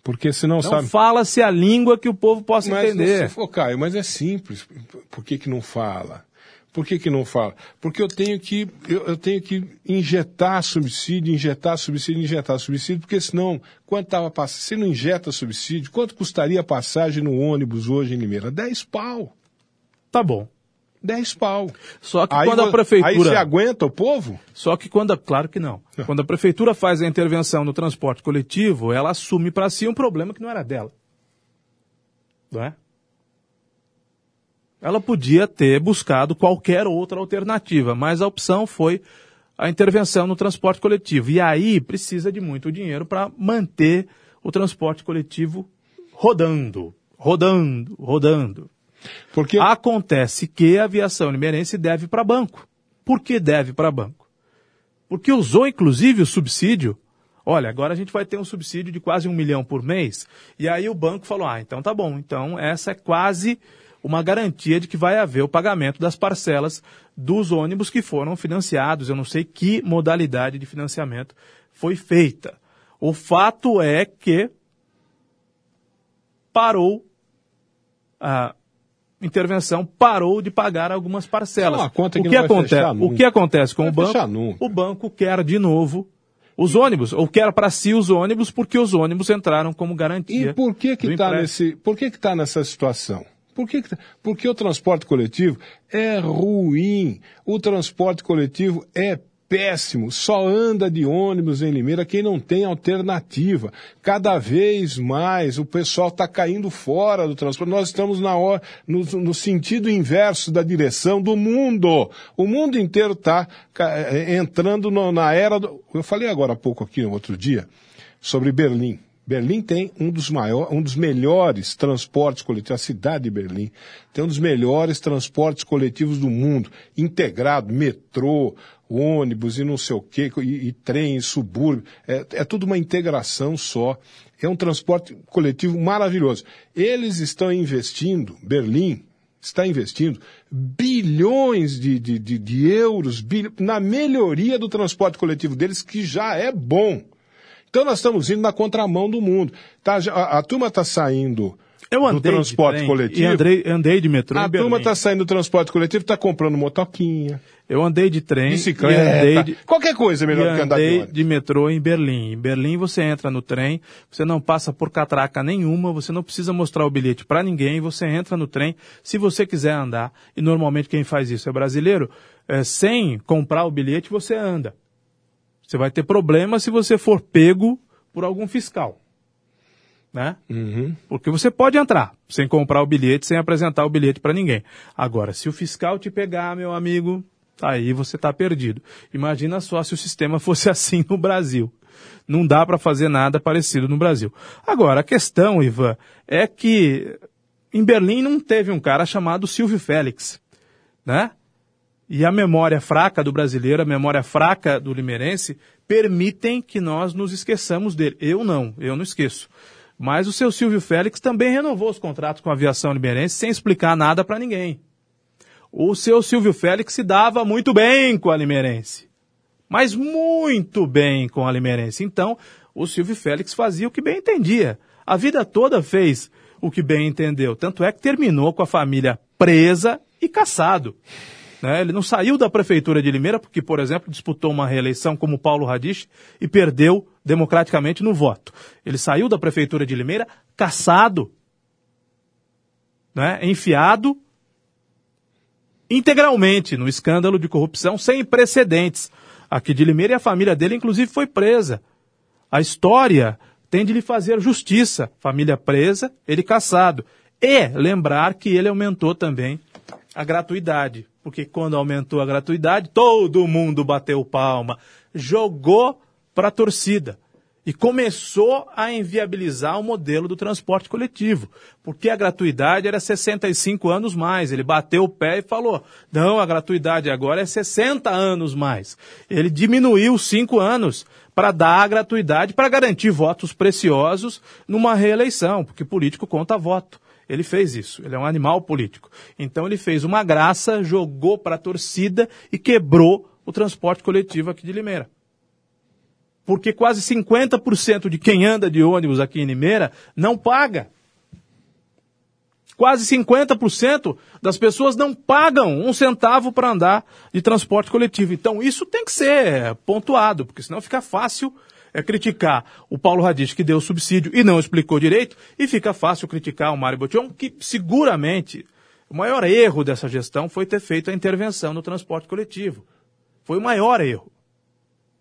Porque senão Não sabe. fala-se a língua que o povo possa Mas, entender. Ô, Caio, mas é simples. Por que, que não fala? Por que, que não fala? Porque eu tenho que eu, eu tenho que injetar subsídio, injetar subsídio, injetar subsídio, porque senão, quanto estava passando? Se não injeta subsídio, quanto custaria a passagem no ônibus hoje em Limeira? 10 pau. Tá bom. 10 pau. Só que Aí, quando a prefeitura. aí você aguenta o povo? Só que quando. a- Claro que não. Quando a prefeitura faz a intervenção no transporte coletivo, ela assume para si um problema que não era dela. Não é? Ela podia ter buscado qualquer outra alternativa, mas a opção foi a intervenção no transporte coletivo. E aí precisa de muito dinheiro para manter o transporte coletivo rodando, rodando, rodando. Porque Acontece que a aviação limeirense deve para banco. Por que deve para banco? Porque usou inclusive o subsídio. Olha, agora a gente vai ter um subsídio de quase um milhão por mês. E aí o banco falou: ah, então tá bom. Então essa é quase uma garantia de que vai haver o pagamento das parcelas dos ônibus que foram financiados. Eu não sei que modalidade de financiamento foi feita. O fato é que parou a intervenção parou de pagar algumas parcelas. É que o, que vai acontece, o que acontece com Vai o banco? nunca. O banco quer de novo os ônibus, ou quer para si os ônibus, porque os ônibus entraram como garantia. E por que que está nesse, por que que tá nessa situação? Por que tá- porque o transporte coletivo é ruim. O transporte coletivo é péssimo. Só anda de ônibus em Limeira quem não tem alternativa. Cada vez mais o pessoal está caindo fora do transporte. Nós estamos na hora, no, no sentido inverso da direção do mundo. O mundo inteiro está entrando no- na era do. Eu falei agora há pouco aqui, no outro dia, sobre Berlim. Berlim tem um dos maiores, um dos melhores transportes coletivos, a cidade de Berlim tem um dos melhores transportes coletivos do mundo, integrado, metrô, ônibus e não sei o quê, e, e trem, e subúrbio, é, é tudo uma integração só. É um transporte coletivo maravilhoso. Eles estão investindo, Berlim está investindo bilhões de, de, de, de euros bil- na melhoria do transporte coletivo deles, que já é bom. Então nós estamos indo na contramão do mundo. Tá, a, a turma está saindo Eu do andei transporte de trem coletivo. E andei, andei de metrô a turma está saindo do transporte coletivo, está comprando motoquinha, Eu andei de trem bicicleta, andei de, qualquer coisa é melhor do que andar de andei ônibus. de metrô em Berlim. Em Berlim você entra no trem, você não passa por catraca nenhuma, você não precisa mostrar o bilhete para ninguém, você entra no trem, se você quiser andar, e normalmente quem faz isso é brasileiro, é, sem comprar o bilhete você anda. Você vai ter problema se você for pego por algum fiscal. Né? Uhum. Porque você pode entrar sem comprar o bilhete, sem apresentar o bilhete para ninguém. Agora, se o fiscal te pegar, meu amigo, aí você está perdido. Imagina só se o sistema fosse assim no Brasil. Não dá para fazer nada parecido no Brasil. Agora, a questão, Ivan, é que em Berlim não teve um cara chamado Silvio Félix, né? E a memória fraca do brasileiro, a memória fraca do limeirense, permitem que nós nos esqueçamos dele. Eu não, eu não esqueço. Mas o seu Silvio Félix também renovou os contratos com a aviação limeirense sem explicar nada para ninguém. O seu Silvio Félix se dava muito bem com a limeirense. Mas muito bem com a limeirense. Então, o Silvio Félix fazia o que bem entendia. A vida toda fez o que bem entendeu. Tanto é que terminou com a família presa e caçado. Né? Ele não saiu da prefeitura de Limeira porque, por exemplo, disputou uma reeleição como Paulo Radich e perdeu democraticamente no voto. Ele saiu da prefeitura de Limeira caçado, né? enfiado integralmente no escândalo de corrupção sem precedentes aqui de Limeira e a família dele, inclusive, foi presa. A história tem de lhe fazer justiça. Família presa, ele caçado. E lembrar que ele aumentou também a gratuidade. Porque quando aumentou a gratuidade, todo mundo bateu palma, jogou para a torcida e começou a inviabilizar o modelo do transporte coletivo, porque a gratuidade era 65 anos mais. Ele bateu o pé e falou: não, a gratuidade agora é 60 anos mais. Ele diminuiu 5 anos para dar a gratuidade para garantir votos preciosos numa reeleição, porque político conta voto. Ele fez isso. Ele é um animal político. Então ele fez uma graça, jogou para a torcida e quebrou o transporte coletivo aqui de Limeira. Porque quase 50% de quem anda de ônibus aqui em Limeira não paga. Quase 50% das pessoas não pagam um centavo para andar de transporte coletivo. Então isso tem que ser pontuado, porque senão fica fácil é criticar o Paulo Radich, que deu subsídio e não explicou direito, e fica fácil criticar o Mário Botion, que seguramente o maior erro dessa gestão foi ter feito a intervenção no transporte coletivo. Foi o maior erro.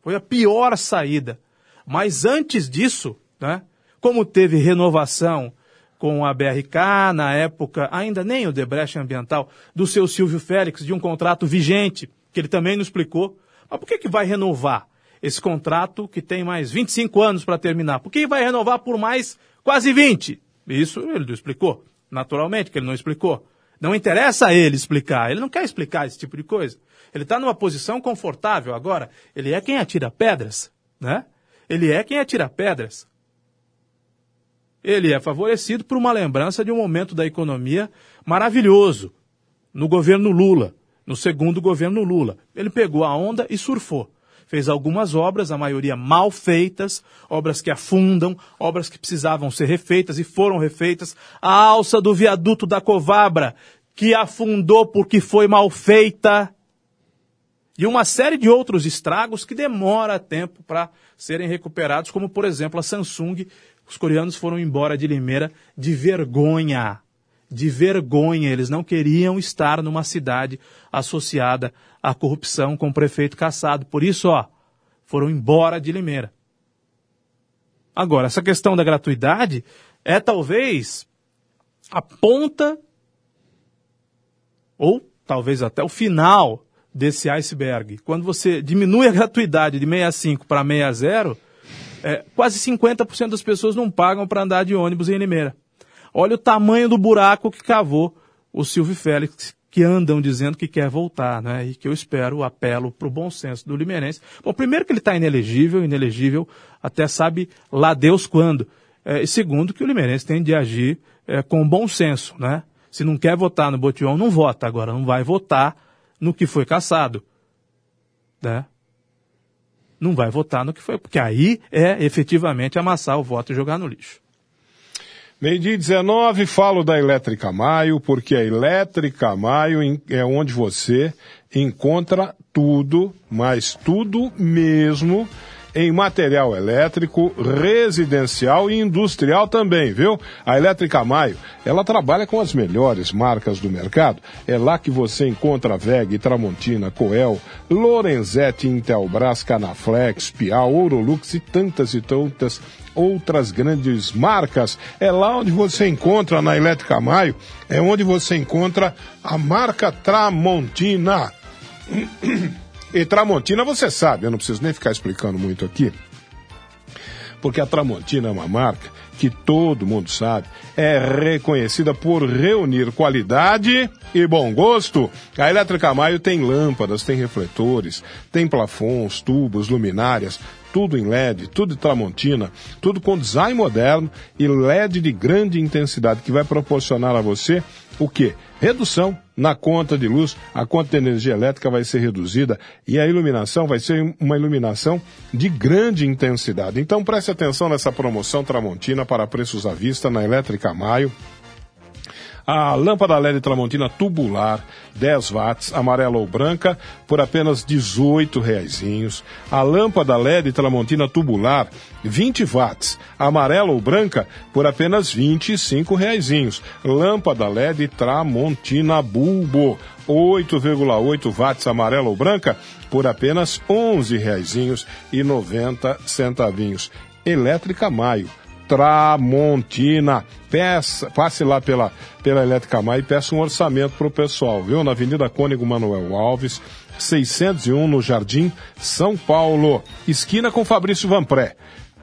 Foi a pior saída. Mas antes disso, né, como teve renovação com a BRK, na época, ainda nem o Debreche Ambiental, do seu Silvio Félix, de um contrato vigente, que ele também não explicou. Mas por que, que vai renovar esse contrato que tem mais 25 anos para terminar? Por que vai renovar por mais quase 20? Isso ele explicou. Naturalmente que ele não explicou. Não interessa a ele explicar. Ele não quer explicar esse tipo de coisa. Ele está numa posição confortável agora. Ele é quem atira pedras, né? Ele é quem atira pedras ele é favorecido por uma lembrança de um momento da economia maravilhoso no governo Lula, no segundo governo Lula. Ele pegou a onda e surfou. Fez algumas obras, a maioria mal feitas, obras que afundam, obras que precisavam ser refeitas e foram refeitas. A alça do viaduto da Covabra, que afundou porque foi mal feita. E uma série de outros estragos que demora tempo para serem recuperados, como por exemplo a Samsung, os coreanos foram embora de Limeira de vergonha. De vergonha. Eles não queriam estar numa cidade associada à corrupção com o prefeito caçado. Por isso, ó, foram embora de Limeira. Agora, essa questão da gratuidade é talvez a ponta ou talvez até o final desse iceberg. Quando você diminui a gratuidade de 65 para 60, é, quase 50% das pessoas não pagam para andar de ônibus em Limeira. Olha o tamanho do buraco que cavou o Silvio Félix, que andam dizendo que quer voltar, né? E que eu espero, apelo para o bom senso do limeirense. Bom, primeiro que ele está inelegível, inelegível até sabe lá Deus quando. É, e segundo que o limeirense tem de agir é, com bom senso, né? Se não quer votar no Botião, não vota. Agora, não vai votar no que foi caçado, né? não vai votar no que foi, porque aí é efetivamente amassar o voto e jogar no lixo. Meio-dia 19, falo da Elétrica Maio, porque a Elétrica Maio é onde você encontra tudo, mas tudo mesmo em material elétrico, residencial e industrial também, viu? A Elétrica Maio, ela trabalha com as melhores marcas do mercado. É lá que você encontra VEG, Tramontina, Coel, Lorenzetti, Intelbras, Canaflex, Piau, Ourolux e tantas e tantas outras grandes marcas. É lá onde você encontra na Elétrica Maio, é onde você encontra a marca Tramontina. E Tramontina você sabe, eu não preciso nem ficar explicando muito aqui, porque a Tramontina é uma marca que todo mundo sabe, é reconhecida por reunir qualidade e bom gosto. A Elétrica Maio tem lâmpadas, tem refletores, tem plafons, tubos, luminárias, tudo em LED, tudo Tramontina, tudo com design moderno e LED de grande intensidade que vai proporcionar a você o quê? Redução na conta de luz, a conta de energia elétrica vai ser reduzida e a iluminação vai ser uma iluminação de grande intensidade. Então preste atenção nessa promoção Tramontina para preços à vista na Elétrica Maio. A lâmpada LED Tramontina tubular, 10 watts, amarela ou branca, por apenas 18 reaisinhos. A lâmpada LED Tramontina tubular, 20 watts, amarela ou branca, por apenas 25 reaisinhos. Lâmpada LED Tramontina Bulbo, 8,8 watts amarela ou branca, por apenas 11 reaisinhos e 90 centavinhos. Elétrica Maio Tramontina. Peça, passe lá pela, pela Elétrica Maio e peça um orçamento para o pessoal, viu? Na Avenida Cônigo Manuel Alves, 601, no Jardim São Paulo, esquina com Fabrício Vanpré.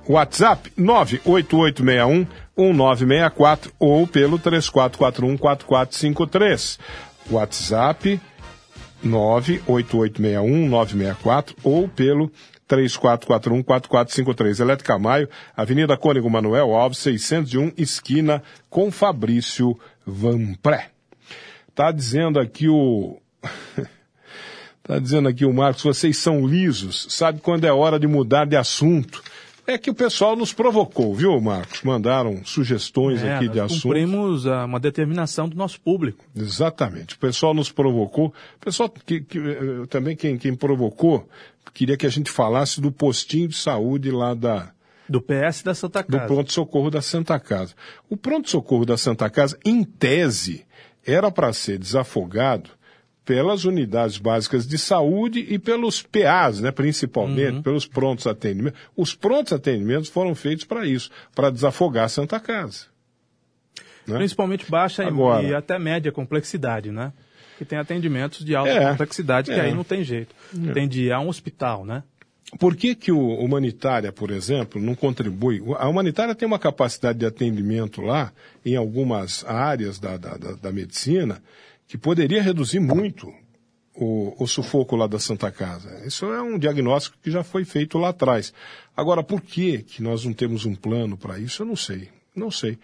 WhatsApp 98861 1964 ou pelo 3441 4453. WhatsApp 98861 964 ou pelo 3441-4453. Elétrica Maio, Avenida Cônigo Manuel Alves, 601, esquina com Fabrício Vanpré. Tá dizendo aqui o... tá dizendo aqui o Marcos, vocês são lisos, sabe quando é hora de mudar de assunto. É que o pessoal nos provocou, viu, Marcos? Mandaram sugestões É, aqui de assuntos. cumprimos ah, uma determinação do nosso público. Exatamente. O pessoal nos provocou. O pessoal que, que, eh, também quem, quem provocou queria que a gente falasse do postinho de saúde lá da, Do PS da Santa do Casa. pronto-socorro da Santa Casa. O pronto-socorro da Santa Casa, em tese, era para ser desafogado pelas unidades básicas de saúde e pelos PAs, né, principalmente, pelos prontos atendimentos. Os prontos atendimentos foram feitos para isso, para desafogar a Santa Casa. né? Principalmente baixa Agora. e até média complexidade, né? Que tem atendimentos de alta É, complexidade, que é. aí não tem jeito. Tem de ir a um hospital, né? Por que, que o humanitária, por exemplo, não contribui? A humanitária tem uma capacidade de atendimento lá, em algumas áreas da, da, da, da medicina, que poderia reduzir muito o, o sufoco lá da Santa Casa. Isso é um diagnóstico que já foi feito lá atrás. Agora, por que, que nós não temos um plano para isso? Eu não sei. Não sei.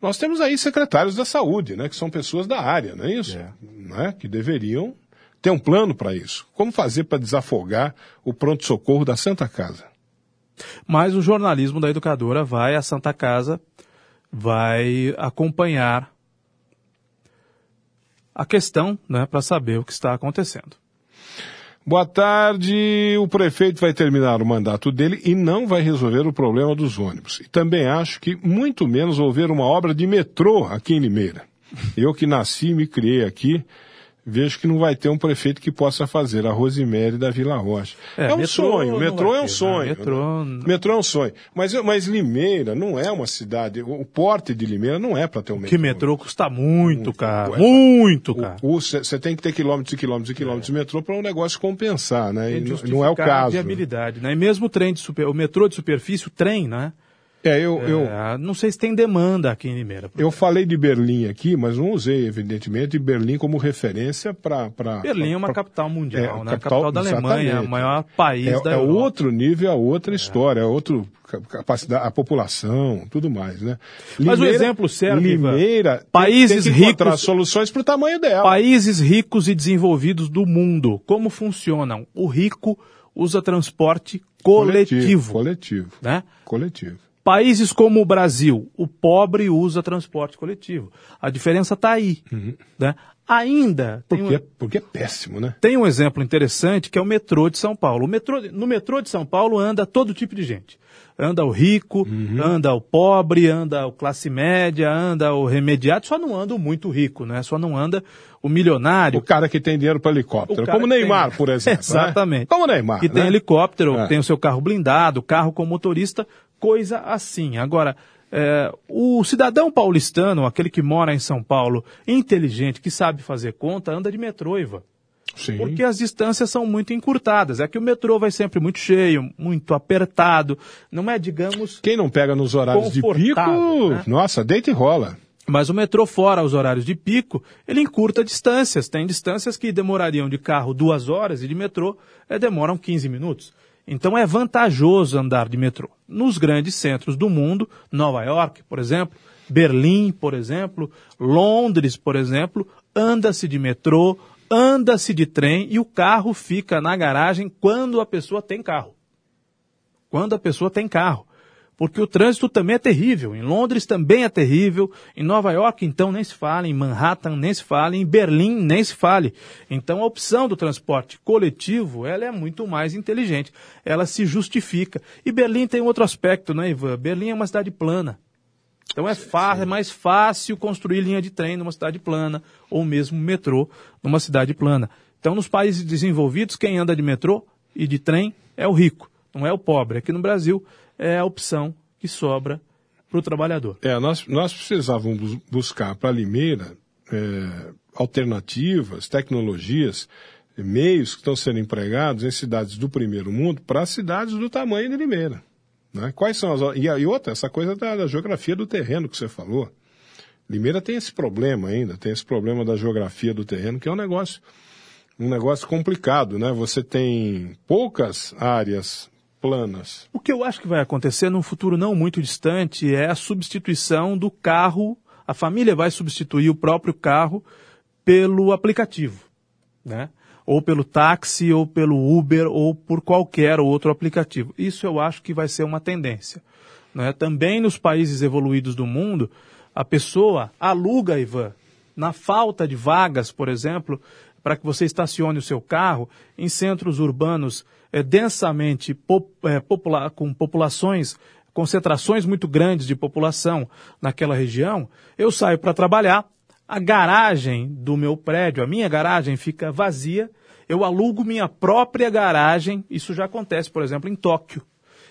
Nós temos aí secretários da saúde, né, que são pessoas da área, não é isso? Né, que deveriam ter um plano para isso. Como fazer para desafogar o pronto-socorro da Santa Casa? Mas o jornalismo da educadora vai à Santa Casa, vai acompanhar a questão, né, para saber o que está acontecendo. Boa tarde. O prefeito vai terminar o mandato dele e não vai resolver o problema dos ônibus. E também acho que muito menos houver uma obra de metrô aqui em Limeira. Eu que nasci e me criei aqui, vejo que não vai ter um prefeito que possa fazer a Rosemary da Vila Rocha. É, É, um metrô sonho, metrô é um ter, né? sonho. Metrô- né? metrô é um sonho. Mas, mas Limeira não é uma cidade, o porte de Limeira não é para ter um metrô. Que metrô custa muito caro, é. muito caro. Você tem que ter quilômetros e quilômetros e quilômetros de metrô para um negócio compensar, né? E de não- não é o a caso. viabilidade, né? E mesmo o trem de super, o metrô de superfície, o trem, né? É, eu, eu, É, não sei se tem demanda aqui em Limeira. eu falei de Berlim aqui, mas não usei, evidentemente, Berlim como referência para. Berlim é uma capital mundial, É, né? capital- capital da Alemanha, exatamente. o maior país É, da é Europa. outro nível, é outra história, é outro ca- capacidade, a população, tudo mais, né? Mas o exemplo serve. Limeira Países tem ricos- soluções para o tamanho dela. Países ricos e desenvolvidos do mundo, como funcionam? O rico usa transporte coletivo, Coletivo. né? Coletivo. Países como o Brasil, o pobre usa transporte coletivo. A diferença está aí, né? Ainda tem um- Porque, é- porque é péssimo, né? Tem um exemplo interessante que é o metrô de São Paulo. O metrô, no metrô de São Paulo anda todo tipo de gente. Anda o rico, Uhum. anda o pobre, anda o classe média, anda o remediado, só não anda o muito rico, né? Só não anda o milionário. O cara que tem dinheiro para helicóptero. Como Neymar, tem- por exemplo. né? Exatamente. Como o Neymar. Que tem né? helicóptero, É. tem o seu carro blindado, carro com motorista, coisa assim. Agora, é, o cidadão paulistano, aquele que mora em São Paulo, inteligente, que sabe fazer conta, anda de metrô, Ivan. Sim. Porque as distâncias são muito encurtadas. É que o metrô vai sempre muito cheio, muito apertado. Não é, digamos. Quem não pega nos horários de pico, né? nossa, deita e rola. Mas o metrô, fora os horários de pico, ele encurta distâncias. Tem distâncias que demorariam de carro duas horas e de metrô eh, demoram 15 minutos. Então é vantajoso andar de metrô. Nos grandes centros do mundo, Nova York, por exemplo, Berlim, por exemplo, Londres, por exemplo, anda-se de metrô, anda-se de trem e o carro fica na garagem quando a pessoa tem carro. Quando a pessoa tem carro. Porque o trânsito também é terrível. Em Londres também é terrível. Em Nova York, então, nem se fala. Em Manhattan, nem se fala. Em Berlim, nem se fale. Então, a opção do transporte coletivo, ela é muito mais inteligente. Ela se justifica. E Berlim tem outro aspecto, né, Ivan? Berlim é uma cidade plana. Então é, é mais fácil construir linha de trem numa cidade plana, ou mesmo metrô numa cidade plana. Então, nos países desenvolvidos, quem anda de metrô e de trem é o rico, não é o pobre. Aqui no Brasil é a opção que sobra para o trabalhador. É, nós, nós precisávamos bus- buscar para Limeira é, alternativas, tecnologias, meios que estão sendo empregados em cidades do primeiro mundo para cidades do tamanho de Limeira. Né? Quais são as. E, e outra, essa coisa da, da geografia do terreno que você falou. Limeira tem esse problema ainda, tem esse problema da geografia do terreno, que é um negócio, um negócio complicado, né? Você tem poucas áreas planas. O que eu acho que vai acontecer num futuro não muito distante é a substituição do carro. A família vai substituir o próprio carro pelo aplicativo, né? Ou pelo táxi, ou pelo Uber, ou por qualquer outro aplicativo. Isso eu acho que vai ser uma tendência. Né? Também nos países evoluídos do mundo, a pessoa aluga, Ivan, na falta de vagas, por exemplo, para que você estacione o seu carro em centros urbanos é, densamente pop, é, com populações, concentrações muito grandes de população naquela região, eu saio para trabalhar, a garagem do meu prédio, a minha garagem fica vazia, eu alugo minha própria garagem, isso já acontece, por exemplo, em Tóquio.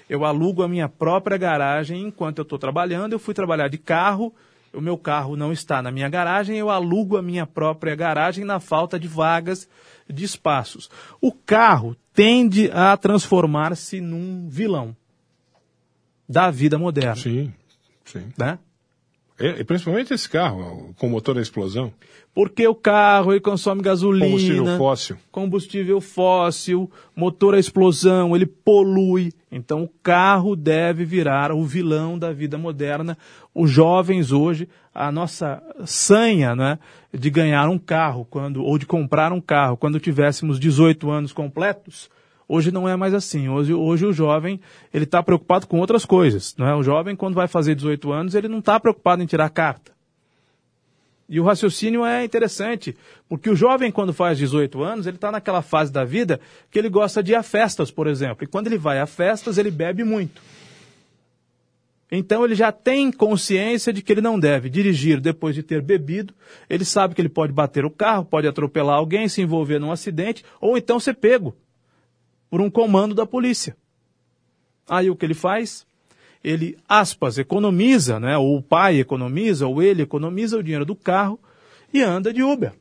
Eu alugo a minha própria garagem enquanto eu estou trabalhando, eu fui trabalhar de carro, o meu carro não está na minha garagem, eu alugo a minha própria garagem na falta de vagas de espaços. O carro tende a transformar-se num vilão da vida moderna. Sim, sim. Né? E, principalmente esse carro, com motor a explosão. Porque o carro ele consome gasolina, combustível fóssil, combustível fóssil, motor a explosão, ele polui. Então o carro deve virar o vilão da vida moderna. Os jovens hoje, a nossa sanha, né, de ganhar um carro quando ou de comprar um carro quando tivéssemos 18 anos completos, Hoje não é mais assim. Hoje, hoje o jovem ele está preocupado com outras coisas. Não é? O jovem, quando vai fazer 18 anos, ele não está preocupado em tirar carta. E o raciocínio é interessante, porque o jovem, quando faz 18 anos, ele está naquela fase da vida que ele gosta de ir a festas, por exemplo. E quando ele vai a festas, ele bebe muito. Então ele já tem consciência de que ele não deve dirigir depois de ter bebido. Ele sabe que ele pode bater o carro, pode atropelar alguém, se envolver num acidente, ou então ser pego por um comando da polícia. Aí o que ele faz? Ele, aspas, economiza, né? ou o pai economiza, ou ele economiza o dinheiro do carro e anda de Uber.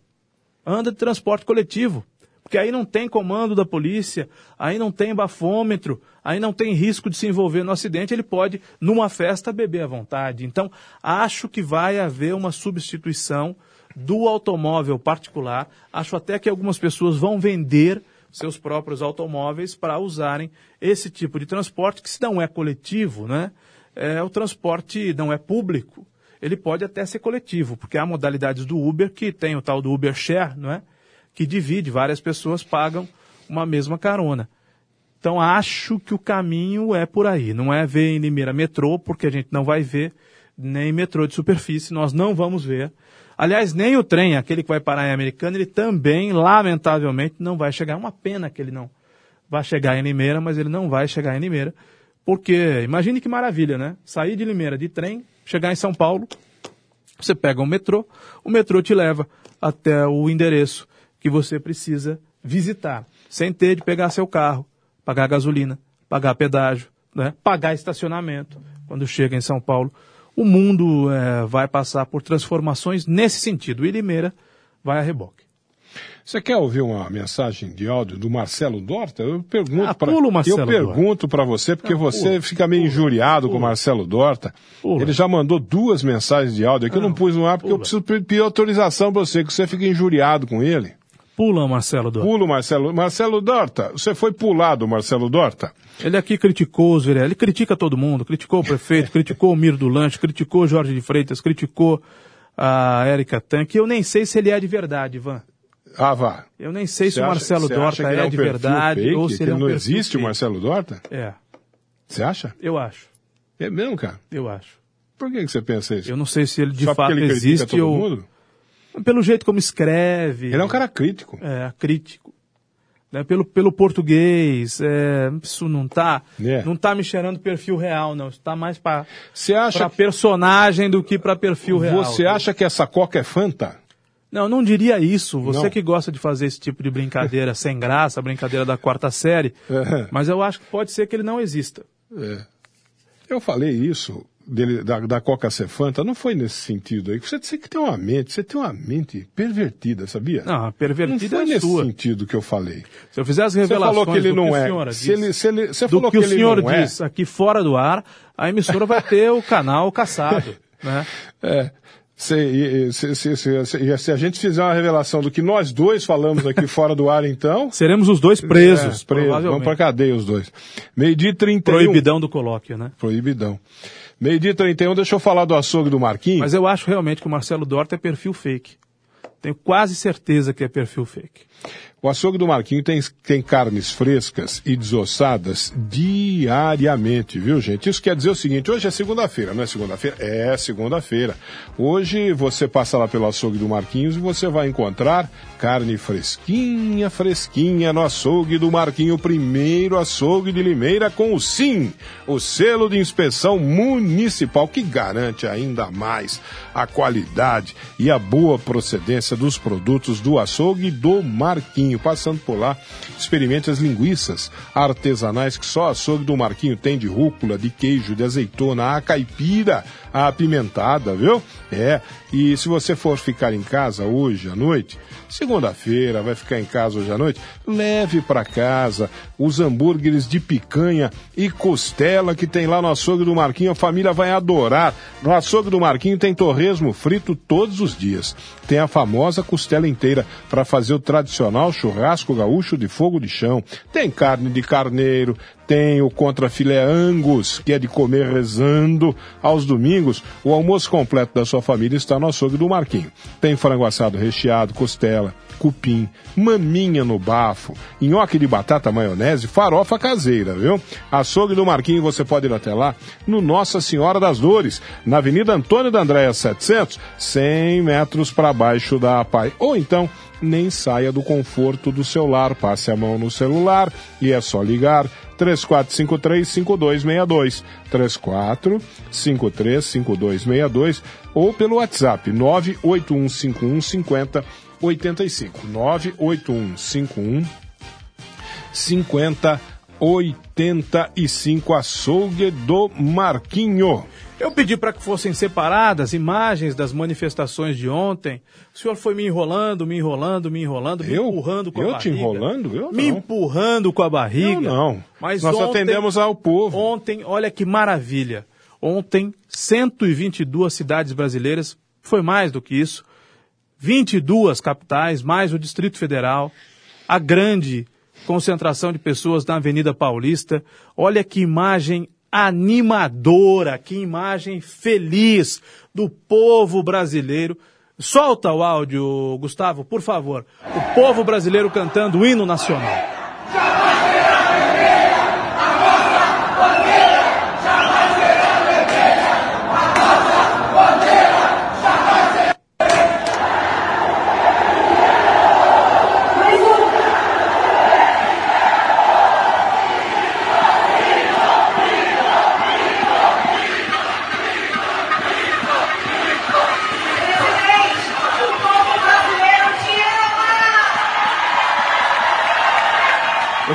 Anda de transporte coletivo. Porque aí não tem comando da polícia, aí não tem bafômetro, aí não tem risco de se envolver no acidente, ele pode, numa festa, beber à vontade. Então, acho que vai haver uma substituição do automóvel particular. Acho até que algumas pessoas vão vender seus próprios automóveis para usarem esse tipo de transporte, que se não é coletivo, né, é, o transporte não é público, ele pode até ser coletivo, porque há modalidades do Uber que tem o tal do Uber Share, não é? que divide, várias pessoas pagam uma mesma carona. Então acho que o caminho é por aí, não é ver em Limeira metrô, porque a gente não vai ver nem metrô de superfície, nós não vamos ver. Aliás, nem o trem, aquele que vai parar em Americana, ele também, lamentavelmente, não vai chegar. É uma pena que ele não vai chegar em Limeira, mas ele não vai chegar em Limeira. Porque, imagine que maravilha, né? Sair de Limeira de trem, chegar em São Paulo, você pega um metrô, o metrô te leva até o endereço que você precisa visitar, sem ter de pegar seu carro, pagar gasolina, pagar pedágio, né? pagar estacionamento quando chega em São Paulo o mundo é, vai passar por transformações nesse sentido. E Limeira vai a reboque. Você quer ouvir uma mensagem de áudio do Marcelo Dorta? Eu pergunto ah, para eu pergunto para você porque ah, você pula, fica meio pula, injuriado pula, com o Marcelo Dorta. Ele já mandou duas mensagens de áudio aqui, eu não pus no ar porque eu preciso pedir autorização para você que você fica injuriado com ele. Pula, Marcelo Dorta. Pula, Marcelo. Marcelo Dorta, você foi pulado, Marcelo Dorta. Ele aqui criticou os vereadores, ele critica todo mundo, criticou o prefeito, criticou o Miro do Lanche, criticou o Jorge de Freitas, criticou a Érica Tanque. Eu nem sei se ele é de verdade, Ivan. Ah, vá. Eu nem sei se o Marcelo Dorta é, é um de verdade fake, ou se ele é um não existe fake. o Marcelo Dorta? É. Você acha? Eu acho. É mesmo, cara? Eu acho. Por que, que você pensa isso? Eu não sei se ele de Só fato ele existe todo ou... Mundo? Pelo jeito como escreve. Ele é um cara crítico. É, crítico. Né, pelo, pelo português, é, isso não tá, é. não tá me cheirando perfil real, não. Isso tá mais para acha... personagem do que para perfil real. Você acha que essa coca é Fanta? Não, não diria isso. Você não. que gosta de fazer esse tipo de brincadeira sem graça, brincadeira da quarta série. É. Mas eu acho que pode ser que ele não exista. É. Eu falei isso dele, da, da Coca Cefanta não foi nesse sentido aí. Você, você que tem uma mente, você tem uma mente pervertida, sabia? Não, pervertida não foi é nesse sua. sentido que eu falei. Se eu fizer as revelações você falou que ele não é. Se ele, se ele, você do falou que, que o senhor é. diz aqui fora do ar, a emissora vai ter o canal caçado, né? É. Se, se, se, se, se a gente fizer uma revelação do que nós dois falamos aqui fora do ar, então. Seremos os dois presos. É, presos. Vamos pra cadeia os dois. Meio-dia 31. Proibidão do colóquio, né? Proibidão. Meio-dia 31, deixa eu falar do açougue do Marquinhos. Mas eu acho realmente que o Marcelo Dorta é perfil fake. Tenho quase certeza que é perfil fake. O açougue do Marquinho tem, tem carnes frescas e desossadas diariamente, viu, gente? Isso quer dizer o seguinte: hoje é segunda-feira, não é segunda-feira? É segunda-feira. Hoje você passa lá pelo açougue do Marquinhos e você vai encontrar carne fresquinha, fresquinha no açougue do Marquinho, primeiro açougue de Limeira com o SIM, o selo de inspeção municipal que garante ainda mais a qualidade e a boa procedência dos produtos do açougue do Marquinho. Passando por lá, experimente as linguiças artesanais que só açougue do Marquinho tem de rúcula, de queijo, de azeitona, a caipira, apimentada, viu? É, e se você for ficar em casa hoje à noite, segunda-feira, vai ficar em casa hoje à noite, leve para casa os hambúrgueres de picanha e costela que tem lá no açougue do Marquinho, a família vai adorar. No açougue do Marquinho tem torresmo frito todos os dias. Tem a famosa costela inteira para fazer o tradicional churrasco gaúcho de fogo de chão. Tem carne de carneiro, tem o contrafilé Angus, que é de comer rezando. Aos domingos, o almoço completo da sua família está no açougue do Marquinho. Tem frango assado recheado, costela, cupim, maminha no bafo, nhoque de batata maionese, farofa caseira, viu? Açougue do Marquinho, você pode ir até lá no Nossa Senhora das Dores, na Avenida Antônio da Andréia 700, 100 metros para baixo da APAI. Ou então, nem saia do conforto do seu lar, passe a mão no celular e é só ligar 3453-5262. 3453-5262 ou pelo WhatsApp 981515085. 98151 5085 Açougue do Marquinho. Eu pedi para que fossem separadas imagens das manifestações de ontem. O senhor foi me enrolando, me enrolando, me enrolando, me eu? empurrando com eu a barriga. Eu te enrolando? Eu não. Me empurrando com a barriga. Eu não. Mas Nós ontem, atendemos ao povo. Ontem, olha que maravilha. Ontem, 122 cidades brasileiras, foi mais do que isso, 22 capitais, mais o Distrito Federal, a grande concentração de pessoas na Avenida Paulista. Olha que imagem animadora, que imagem feliz do povo brasileiro. Solta o áudio, Gustavo, por favor. O povo brasileiro cantando o hino nacional.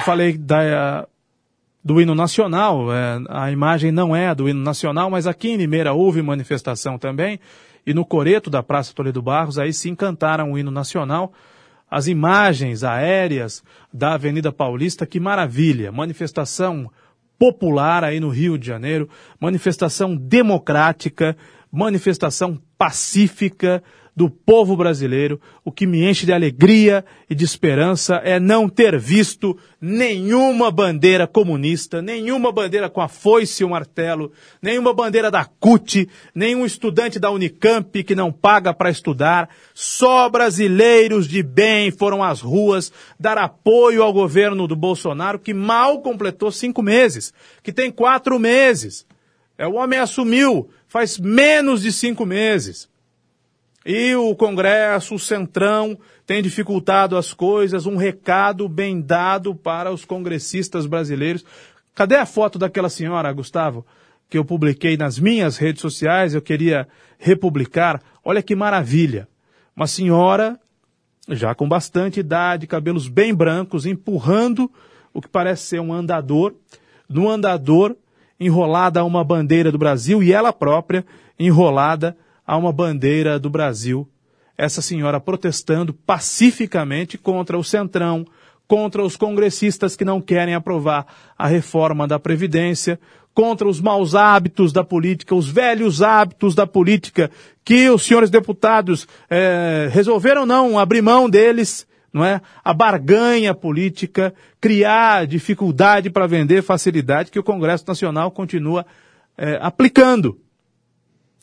Falei da, do hino nacional, é, a imagem não é do hino nacional, mas aqui em Limeira houve manifestação também, e no coreto da Praça Toledo Barros, aí sim cantaram o hino nacional. As imagens aéreas da Avenida Paulista, que maravilha! Manifestação popular aí no Rio de Janeiro, manifestação democrática, manifestação pacífica, do povo brasileiro, o que me enche de alegria e de esperança é não ter visto nenhuma bandeira comunista, nenhuma bandeira com a foice e o martelo, nenhuma bandeira da CUT, nenhum estudante da Unicamp que não paga para estudar. Só brasileiros de bem foram às ruas dar apoio ao governo do Bolsonaro, que mal completou cinco meses, que tem quatro meses. É, o homem assumiu faz menos de cinco meses. E o Congresso, o Centrão, tem dificultado as coisas. Um recado bem dado para os congressistas brasileiros. Cadê a foto daquela senhora, Gustavo, que eu publiquei nas minhas redes sociais? Eu queria republicar. Olha que maravilha. Uma senhora, já com bastante idade, cabelos bem brancos, empurrando o que parece ser um andador. No andador, enrolada uma bandeira do Brasil e ela própria enrolada a uma bandeira do Brasil. Essa senhora protestando pacificamente contra o Centrão, contra os congressistas que não querem aprovar a reforma da Previdência, contra os maus hábitos da política, os velhos hábitos da política, que os senhores deputados é, resolveram não abrir mão deles, não é? A barganha política, criar dificuldade para vender facilidade que o Congresso Nacional continua é, aplicando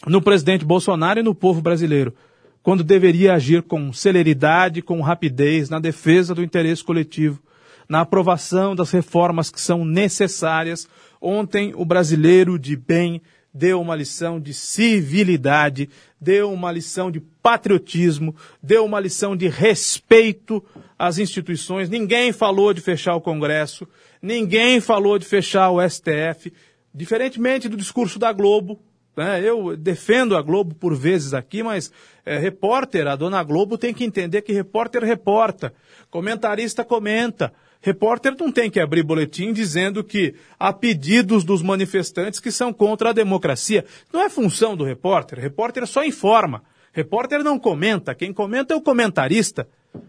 no presidente Bolsonaro e no povo brasileiro, quando deveria agir com celeridade, com rapidez, na defesa do interesse coletivo, na aprovação das reformas que são necessárias. Ontem, o brasileiro de bem deu uma lição de civilidade, deu uma lição de patriotismo, deu uma lição de respeito às instituições. Ninguém falou de fechar o Congresso, ninguém falou de fechar o STF, diferentemente do discurso da Globo. Né? Eu defendo a Globo por vezes aqui, mas é, repórter, a dona Globo tem que entender que repórter reporta, comentarista comenta. Repórter não tem que abrir boletim dizendo que há pedidos dos manifestantes que são contra a democracia. Não é função do repórter. Repórter só informa. Repórter não comenta. Quem comenta é o comentarista.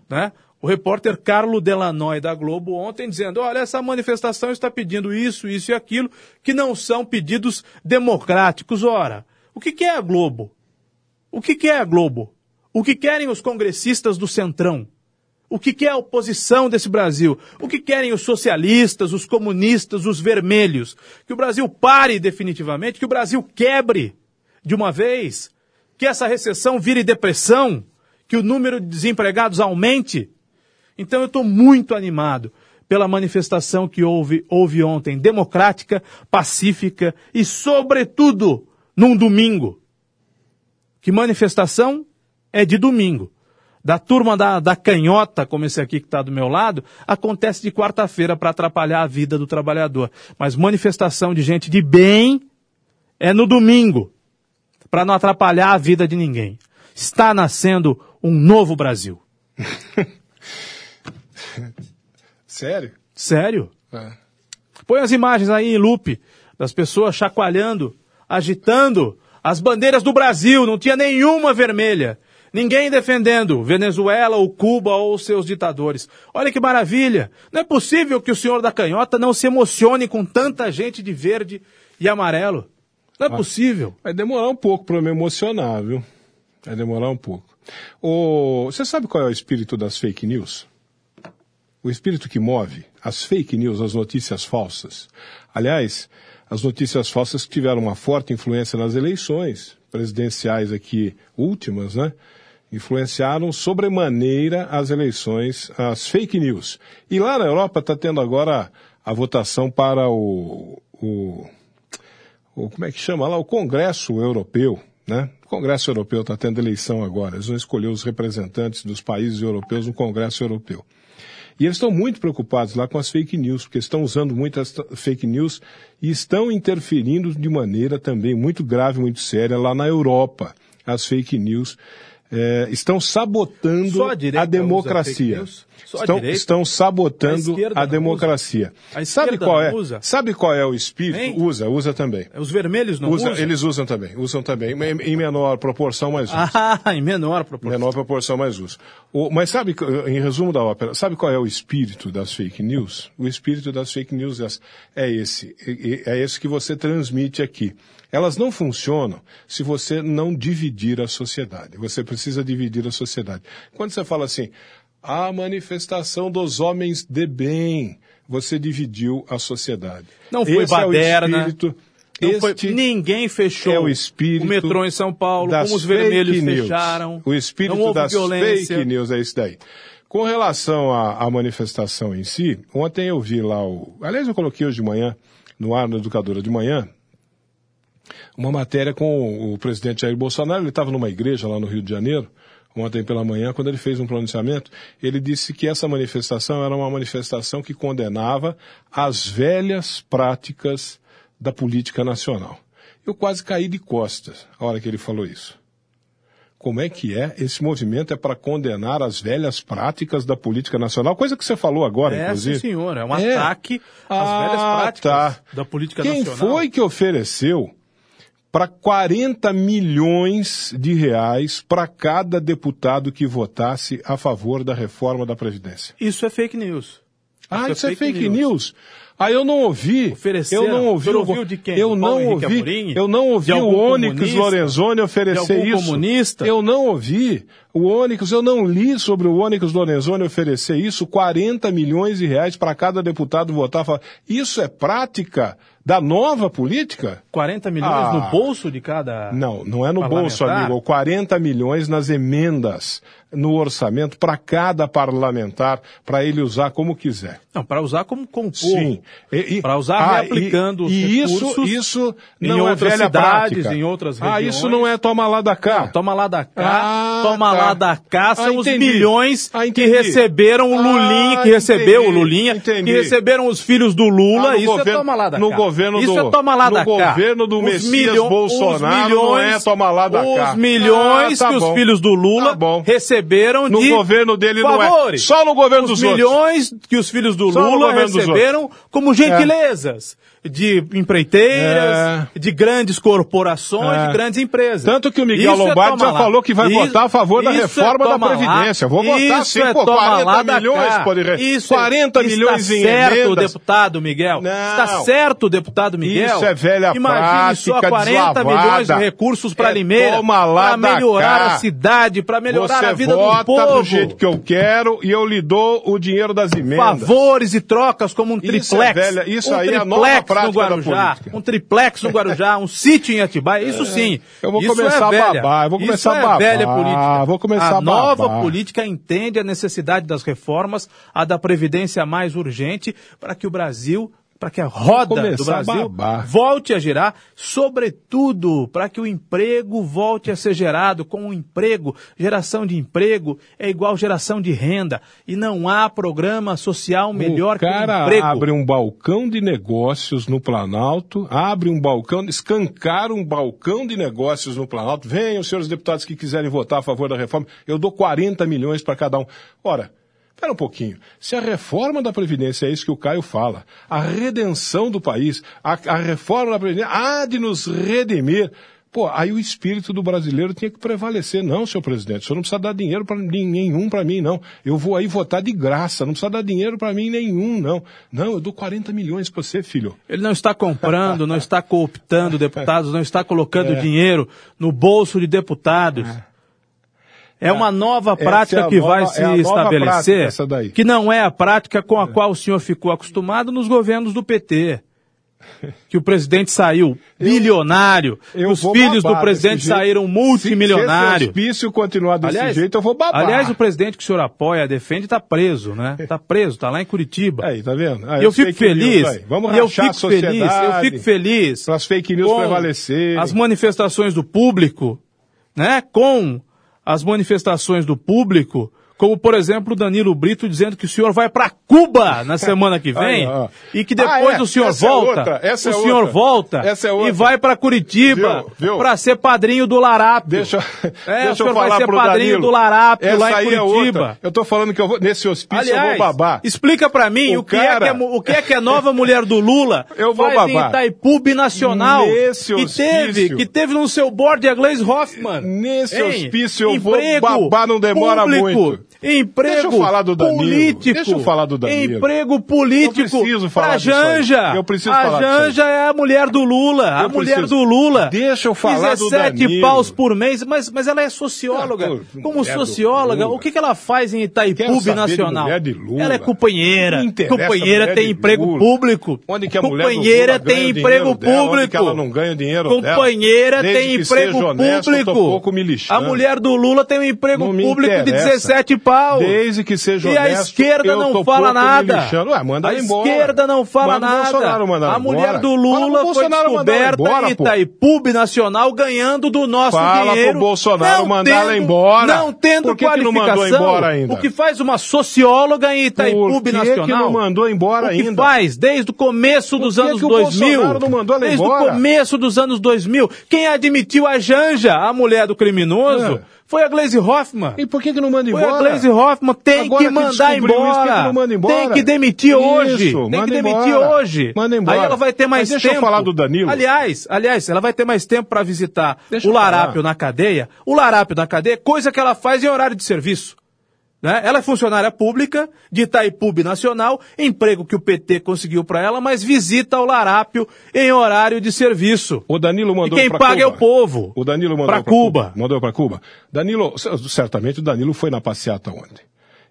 Né? O repórter Carlo Delanoy da Globo ontem dizendo: olha, essa manifestação está pedindo isso, isso e aquilo, que não são pedidos democráticos. Ora, o que, é a Globo? O que, é a Globo? O que querem os congressistas do Centrão? O que quer a oposição desse Brasil? O que querem os socialistas, os comunistas, os vermelhos? Que o Brasil pare definitivamente, que o Brasil quebre de uma vez, que essa recessão vire depressão, que o número de desempregados aumente. Então eu estou muito animado pela manifestação que houve, houve ontem, democrática, pacífica e, sobretudo, num domingo. Que manifestação é de domingo da turma da, da canhota, como esse aqui que está do meu lado, acontece de quarta-feira para atrapalhar a vida do trabalhador. Mas manifestação de gente de bem é no domingo, para não atrapalhar a vida de ninguém. Está nascendo um novo Brasil. Sério? Sério? É. Põe as imagens aí em loop das pessoas chacoalhando, agitando as bandeiras do Brasil, não tinha nenhuma vermelha. Ninguém defendendo Venezuela ou Cuba ou seus ditadores. Olha que maravilha! Não é possível que o senhor da canhota não se emocione com tanta gente de verde e amarelo. Não é ah, possível. Vai demorar um pouco para me emocionar, viu? Vai demorar um pouco. O... Você sabe qual é o espírito das fake news? O espírito que move as fake news, as notícias falsas. Aliás, as notícias falsas tiveram uma forte influência nas eleições presidenciais aqui últimas, né? influenciaram sobremaneira as eleições, as fake news. E lá na Europa está tendo agora a votação para o, o, o, como é que chama lá, o Congresso Europeu, né? O Congresso Europeu está tendo eleição agora, eles vão escolher os representantes dos países europeus no Congresso Europeu. E eles estão muito preocupados lá com as fake news, porque estão usando muitas fake news e estão interferindo de maneira também muito grave, muito séria lá na Europa, as fake news é, estão sabotando a, a democracia. Estão, a estão, sabotando a, a democracia. A sabe qual é? Usa? Sabe qual é o espírito? Hein? Usa, usa também. Os vermelhos não usa, usam? Eles usam também, usam também, em, em menor proporção, mas usam. Ah, em menor proporção. Menor proporção, mas usam. O, mas sabe, em resumo da ópera, sabe qual é o espírito das fake news? O espírito das fake news é esse, é, é esse que você transmite aqui. Elas não funcionam se você não dividir a sociedade. Você precisa dividir a sociedade. Quando você fala assim, a manifestação dos homens de bem, você dividiu a sociedade. Não foi Esse baderna. É o espírito, foi, ninguém fechou é o, espírito o metrô em São Paulo, como os vermelhos news. fecharam. O espírito das violência. fake news é isso daí. Com relação à, à, manifestação em si, ontem eu vi lá o. Aliás, eu coloquei hoje de manhã, no ar na Educadora de Manhã, uma matéria com o presidente Jair Bolsonaro. Ele estava numa igreja lá no Rio de Janeiro, ontem pela manhã, quando ele fez um pronunciamento, ele disse que essa manifestação era uma manifestação que condenava as velhas práticas da política nacional. Eu quase caí de costas a hora que ele falou isso. Como é que é? Esse movimento é para condenar as velhas práticas da política nacional, coisa que você falou agora, é, inclusive. Sim, senhor, é um é. ataque às ah, velhas práticas tá. da política Quem nacional. Quem foi que ofereceu para 40 milhões de reais para cada deputado que votasse a favor da reforma da Previdência. Isso é fake news. Ah, isso, isso é, fake, é fake news. news. Aí eu não ouvi. Ofereceram. Eu não ouvi. O ouviu de quem? Eu não ouvi. Amorim? Eu não ouvi o Onyx? Lorenzoni oferecer isso. comunista? Eu não ouvi. O Onyx, eu não li sobre o Onyx Lorenzoni oferecer isso, 40 milhões de reais para cada deputado votar. Falar, Isso é prática da nova política? 40 milhões Ah. no bolso de cada. Não, não é no bolso, amigo. 40 milhões nas emendas no orçamento para cada parlamentar, para ele usar como quiser. Não, para usar como compor. Sim. Para usar Ah, reaplicando e, e isso, isso em não é outras velha cidades, prática. em outras Ah, regiões. isso não é toma lá da cá. Não, toma lá da cá, Ah, toma tá. lá da cá, são Ah, os milhões Ah, que receberam o Ah, Lulinha, que recebeu o Lulinha, entendi. que receberam os filhos do Lula, Ah, no isso governo- é toma lá da no cá. governo isso do- é toma lá no da cá. governo do Os Messias milho- Bolsonaro milhões, não é toma lá da cá. Os milhões Ah, tá que bom. os filhos do Lula Tá bom. receberam No de governo dele não é. Só no governo os dos outros. milhões que os filhos do Só no Lula receberam como gentilezas de empreiteiras, de grandes corporações, É. de grandes empresas. Tanto que o Miguel Isso é Lombardi já lá. falou que vai Isso- votar a favor da isso é reforma da toma lá. Previdência. Vou votar Isso sim, é pô, toma 40 lá da milhões, pode re- Isso é- 40 milhões está em certo, emendas. deputado Miguel. Não. Está certo, deputado Miguel. Isso é velha Imagine só prática 40 deslavada. milhões de recursos para É Limeira, para melhorar cá. a cidade, para melhorar Você a vida vota do povo. do jeito que eu quero e eu lhe dou o dinheiro das emendas. favores e trocas como um Isso triplex. é velha- isso um aí é a triplex nova no prática da Guarujá, um triplex no Guarujá, um sítio em Atibaia, isso sim. eu vou Isso começar é a velha. babar, eu vou começar isso a é babar, velha política. vou começar a a nova babar. política entende a necessidade das reformas, a da previdência mais urgente para que o Brasil para que a roda do Brasil a volte a girar, sobretudo para que o emprego volte a ser gerado. Com o emprego, geração de emprego é igual geração de renda. E não há programa social melhor o cara que o emprego. abre um balcão de negócios no Planalto, abre um balcão, escancar um balcão de negócios no Planalto. Venham, senhores deputados que quiserem votar a favor da reforma, eu dou 40 milhões para cada um. Ora, Espera um pouquinho. Se a reforma da Previdência é isso que o Caio fala, a redenção do país, a, a reforma da Previdência há de nos redimir. Pô, aí o espírito do brasileiro tinha que prevalecer. Não, senhor presidente, o senhor não precisa dar dinheiro para nenhum para mim, não. Eu vou aí votar de graça, não precisa dar dinheiro para mim nenhum, não. Não, eu dou 40 milhões para você, filho. Ele não está comprando, não está cooptando deputados, não está colocando É. dinheiro no bolso de deputados. É uma nova Essa prática é que nova- vai é se prática, estabelecer, que não é a prática com a qual o senhor ficou acostumado nos governos do PT. Que o presidente saiu bilionário, Eu os vou filhos do presidente saíram multimilionários. Se esse hospício continuar desse jeito, eu vou babar. Aliás, o presidente que o senhor apoia, defende, está preso, né? Está preso, está lá em Curitiba. Aí, tá vendo? Ah, E eu as fico news feliz. aí. Vamos eu rachar a fico feliz, eu fico feliz. Para as fake news com prevalecerem. As manifestações do público, né? Com as manifestações do público, como por exemplo o Danilo Brito dizendo que o senhor vai para Cuba na semana que vem e que depois Ah, é? o senhor Essa é volta, essa o é senhor outra. volta Essa é outra. e vai para Curitiba para ser padrinho do Larápio. Deixa, É, deixa o senhor eu falar vai ser padrinho Danilo. do Larápio Essa lá em é Curitiba. Eu tô falando que eu vou, nesse hospício eu Aliás, vou babar. explica pra mim O o, que é cara- que é, o que é que a nova mulher do Lula Eu vou faz em babar. Itaipu Binacional. Nesse que teve, que teve no seu board a Gleisi Hoffmann. Nesse hospício eu vou Emprego babar, não demora público, muito. Emprego Deixa eu falar do Danilo. político. Deixa eu falar do Danilo. Emprego político. Eu preciso falar pra. Janja. Eu preciso a falar. Janja é a mulher do Lula. a Eu mulher preciso. do Lula. Deixa eu falar do 17 Danilo. paus por mês, mas, mas ela é socióloga. Ah, pô, Como mulher do socióloga, o que, que ela faz em Itaipu mulher Lula. Ela é companheira. Não Companheira mulher tem emprego público. Onde que a mulher do Companheira Lula tem emprego dela, público. que ela não ganha dinheiro dela? Companheira Desde tem emprego honesto, eu público. A mulher do Lula tem um emprego Não público de interessa. 17 pau. Desde que seja E a honesto, esquerda não fala nada. Ué, manda a esquerda não fala Manda o nada. A mulher embora. do Fala Lula foi descoberta embora, em. Itaipu Binacional ganhando do nosso Fala dinheiro. pro Bolsonaro não mandar ela embora. Não tendo Por que que não qualificação. mandou embora ainda? O que faz uma socióloga em Itaipu Por que não mandou embora o que ainda? faz desde o começo dos anos que o 2000? Bolsonaro não mandou ela desde embora? o começo dos anos 2000. Quem admitiu a Janja, a mulher do criminoso, É. foi a Gleisi Hoffmann. E por que, que não manda Foi a embora? Gleisi Hoffmann, tem Agora que que mandar isso, embora. por que que manda embora? Tem que demitir Isso, hoje. Tem que demitir embora. hoje. Manda embora. Aí ela vai ter mais Mas deixa eu tempo. falar do Danilo. Aliás, aliás, ela vai ter mais tempo para visitar Deixa o eu. Larápio na cadeia. O Larápio na cadeia, coisa que ela faz em horário de serviço. Né? Ela é funcionária pública de Itaipu Nacional, emprego que o PT conseguiu para ela, mas visita o Larápio em horário de serviço. O Danilo mandou E quem paga Cuba. é o povo. O Danilo mandou Pra pra Cuba. Mandou para Cuba. Danilo, certamente o Danilo foi na passeata ontem.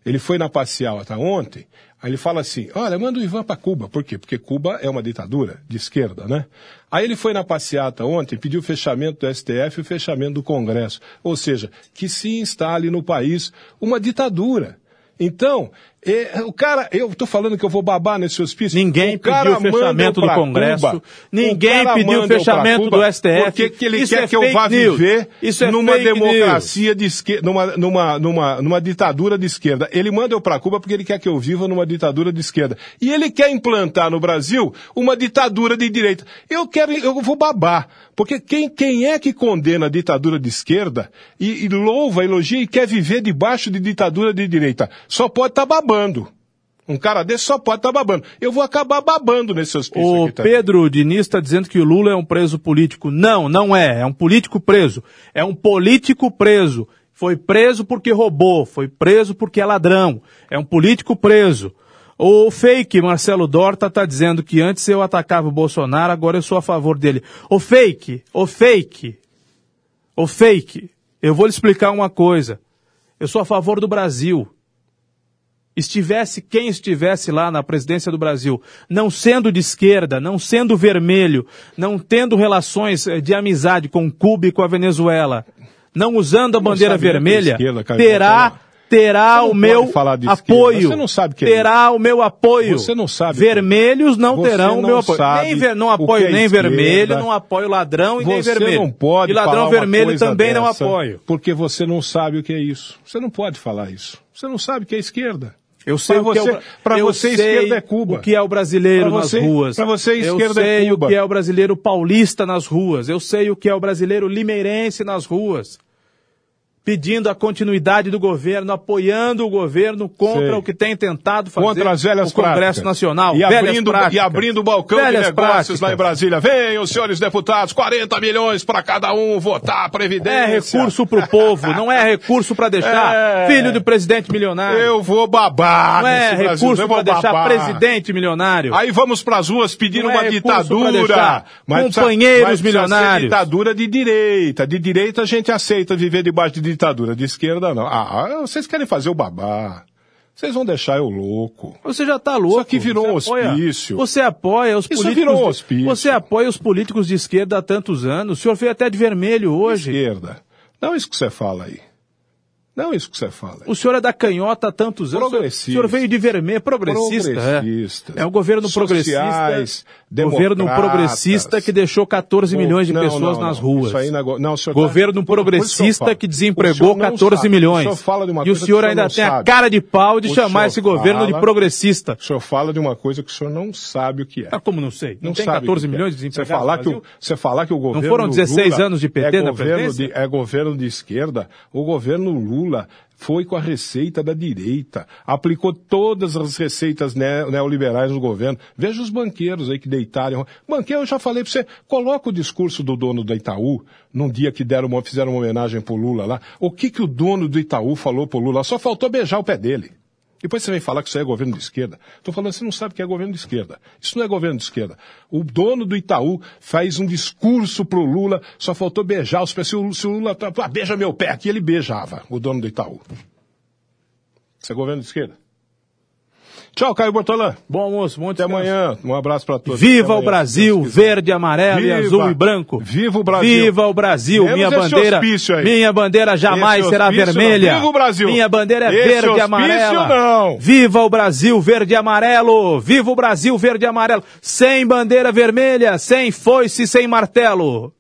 Ele foi na passeata ontem, aí ele fala assim: olha, manda o Ivan para Cuba. Por quê? Porque Cuba é uma ditadura de esquerda, né? Aí ele foi na passeata ontem, pediu o fechamento do STF e o fechamento do Congresso. Ou seja, que se instale no país uma ditadura. Então, é, o cara, eu tô falando que eu vou babar nesse hospício. Ninguém pediu o fechamento do Congresso. Cuba, Ninguém o pediu o fechamento Cuba, do STF. Por que, ele Isso quer é que eu vá news. viver Isso é numa democracia de esquerda, numa, numa, numa, numa ditadura de esquerda? Ele manda eu pra Cuba porque ele quer que eu viva numa ditadura de esquerda. E ele quer implantar no Brasil uma ditadura de direita. Eu quero, eu vou babar. Porque quem, quem é que condena a ditadura de esquerda e, e louva, elogia e quer viver debaixo de ditadura de direita? Só pode estar babando. Um cara desse só pode estar babando. Eu vou acabar babando nesse hospício O aqui também. Pedro Diniz está dizendo que o Lula é um preso político. Não, não é. É um político preso. É um político preso. Foi preso porque roubou. Foi preso porque é ladrão. É um político preso. O fake Marcelo Dorta está dizendo que antes eu atacava o Bolsonaro, agora eu sou a favor dele. O fake, o fake, o fake. Eu vou lhe explicar uma coisa. Eu sou a favor do Brasil estivesse quem estivesse lá na presidência do Brasil, não sendo de esquerda, não sendo vermelho, não tendo relações eh, de amizade com Cuba e com a Venezuela, não usando a bandeira nem o vermelha, esquerda, terá Bolsonaro. terá o meu apoio. você não sabe o que é terá o meu apoio. Você não sabe o é. Vermelhos não Você terão o não meu apoio. Nem ver, não o apoio é nem esquerda. vermelho, não apoio ladrão e nem Você vermelho. não pode e ladrão vermelho também não apoio. Porque você não sabe o que é isso. Você não pode falar isso. Você não sabe o que é esquerda. Eu sei Pra o que é você- eu você, sei esquerda é Cuba. O que é o brasileiro você- nas ruas. pra você, esquerda eu é sei Cuba. o que é o brasileiro paulista nas ruas. Eu sei o que é o brasileiro limeirense nas ruas. Pedindo a continuidade do governo, apoiando o governo contra Sei. o que tem tentado fazer Contra as velhas o Congresso práticas. Nacional. E abrindo, e abrindo o balcão Velhas de negócios práticas. lá em Brasília. Venham, senhores deputados, 40 milhões para cada um votar a Previdência. É recurso pro povo, não é recurso para deixar É. filho do presidente milionário. Eu vou babar não é Brasil, recurso para deixar babar. presidente milionário. Aí vamos pras ruas pedir Não é uma pra ditadura. precisa- companheiros mas milionários. ditadura de direita. De direita a gente aceita viver debaixo de ditadura. De esquerda não. Ah, vocês querem fazer o babá. Vocês vão deixar eu louco. Você já tá louco. Isso aqui virou um Você apoia- hospício. Você apoia os Isso políticos. virou um hospício. Você apoia os políticos de esquerda há tantos anos. O senhor veio até de vermelho hoje. Esquerda. Não isso que você fala aí. Não isso que você fala. O senhor é da canhota há tantos anos. Progressista. O senhor veio de vermelho, progressista. Progressistas. É, é um governo Sociais, progressista. Governo progressista que deixou 14 milhões de Não, pessoas não, nas não. ruas. Isso aí não, é go- não, senhor tá- Governo eu progressista falo. que desempregou senhor não 14 sabe. milhões. O senhor fala de uma e o senhor ainda não tem a sabe. cara de pau de O chamar esse governo de fala- progressista. O senhor fala de uma coisa que o senhor não sabe o que é. Ah, como não sei? Não, tem sabe 14 o que é. milhões de você desempregados falar no que o? Você falar que o governo foram 16 Lula anos de PT é na presidência? É governo de esquerda. O governo Lula foi com a receita da direita. Aplicou todas as receitas ne- neoliberais no governo. Veja os banqueiros aí que deitaram. Banqueiro, eu já falei para você, coloca o discurso do dono da Itaú, num dia que deram uma, fizeram uma homenagem pro Lula lá. O que, que o dono do Itaú falou pro Lula? Só faltou beijar o pé dele. Depois você vem falar que isso é governo de esquerda. Estou falando, você não sabe que é governo de esquerda. Isso não é governo de esquerda. O dono do Itaú faz um discurso pro Lula, só faltou beijar os pés. Se o, se o Lula, ah, beija meu pé aqui, ele beijava, o dono do Itaú. Isso é governo de esquerda. Tchau, Caio Bortolã. Bom almoço, bom Até amanhã. Um abraço para todos. Viva o Brasil, verde, amarelo e Viva. azul e branco. Viva o Brasil. Viva o Brasil, Menos minha bandeira. Minha bandeira jamais Esse será hospício não. vermelha. Viva o Brasil. Minha bandeira é Esse verde e amarela. não. Viva o Brasil, verde e amarelo. Viva o Brasil, verde e amarelo. Sem bandeira vermelha, sem foice, sem martelo.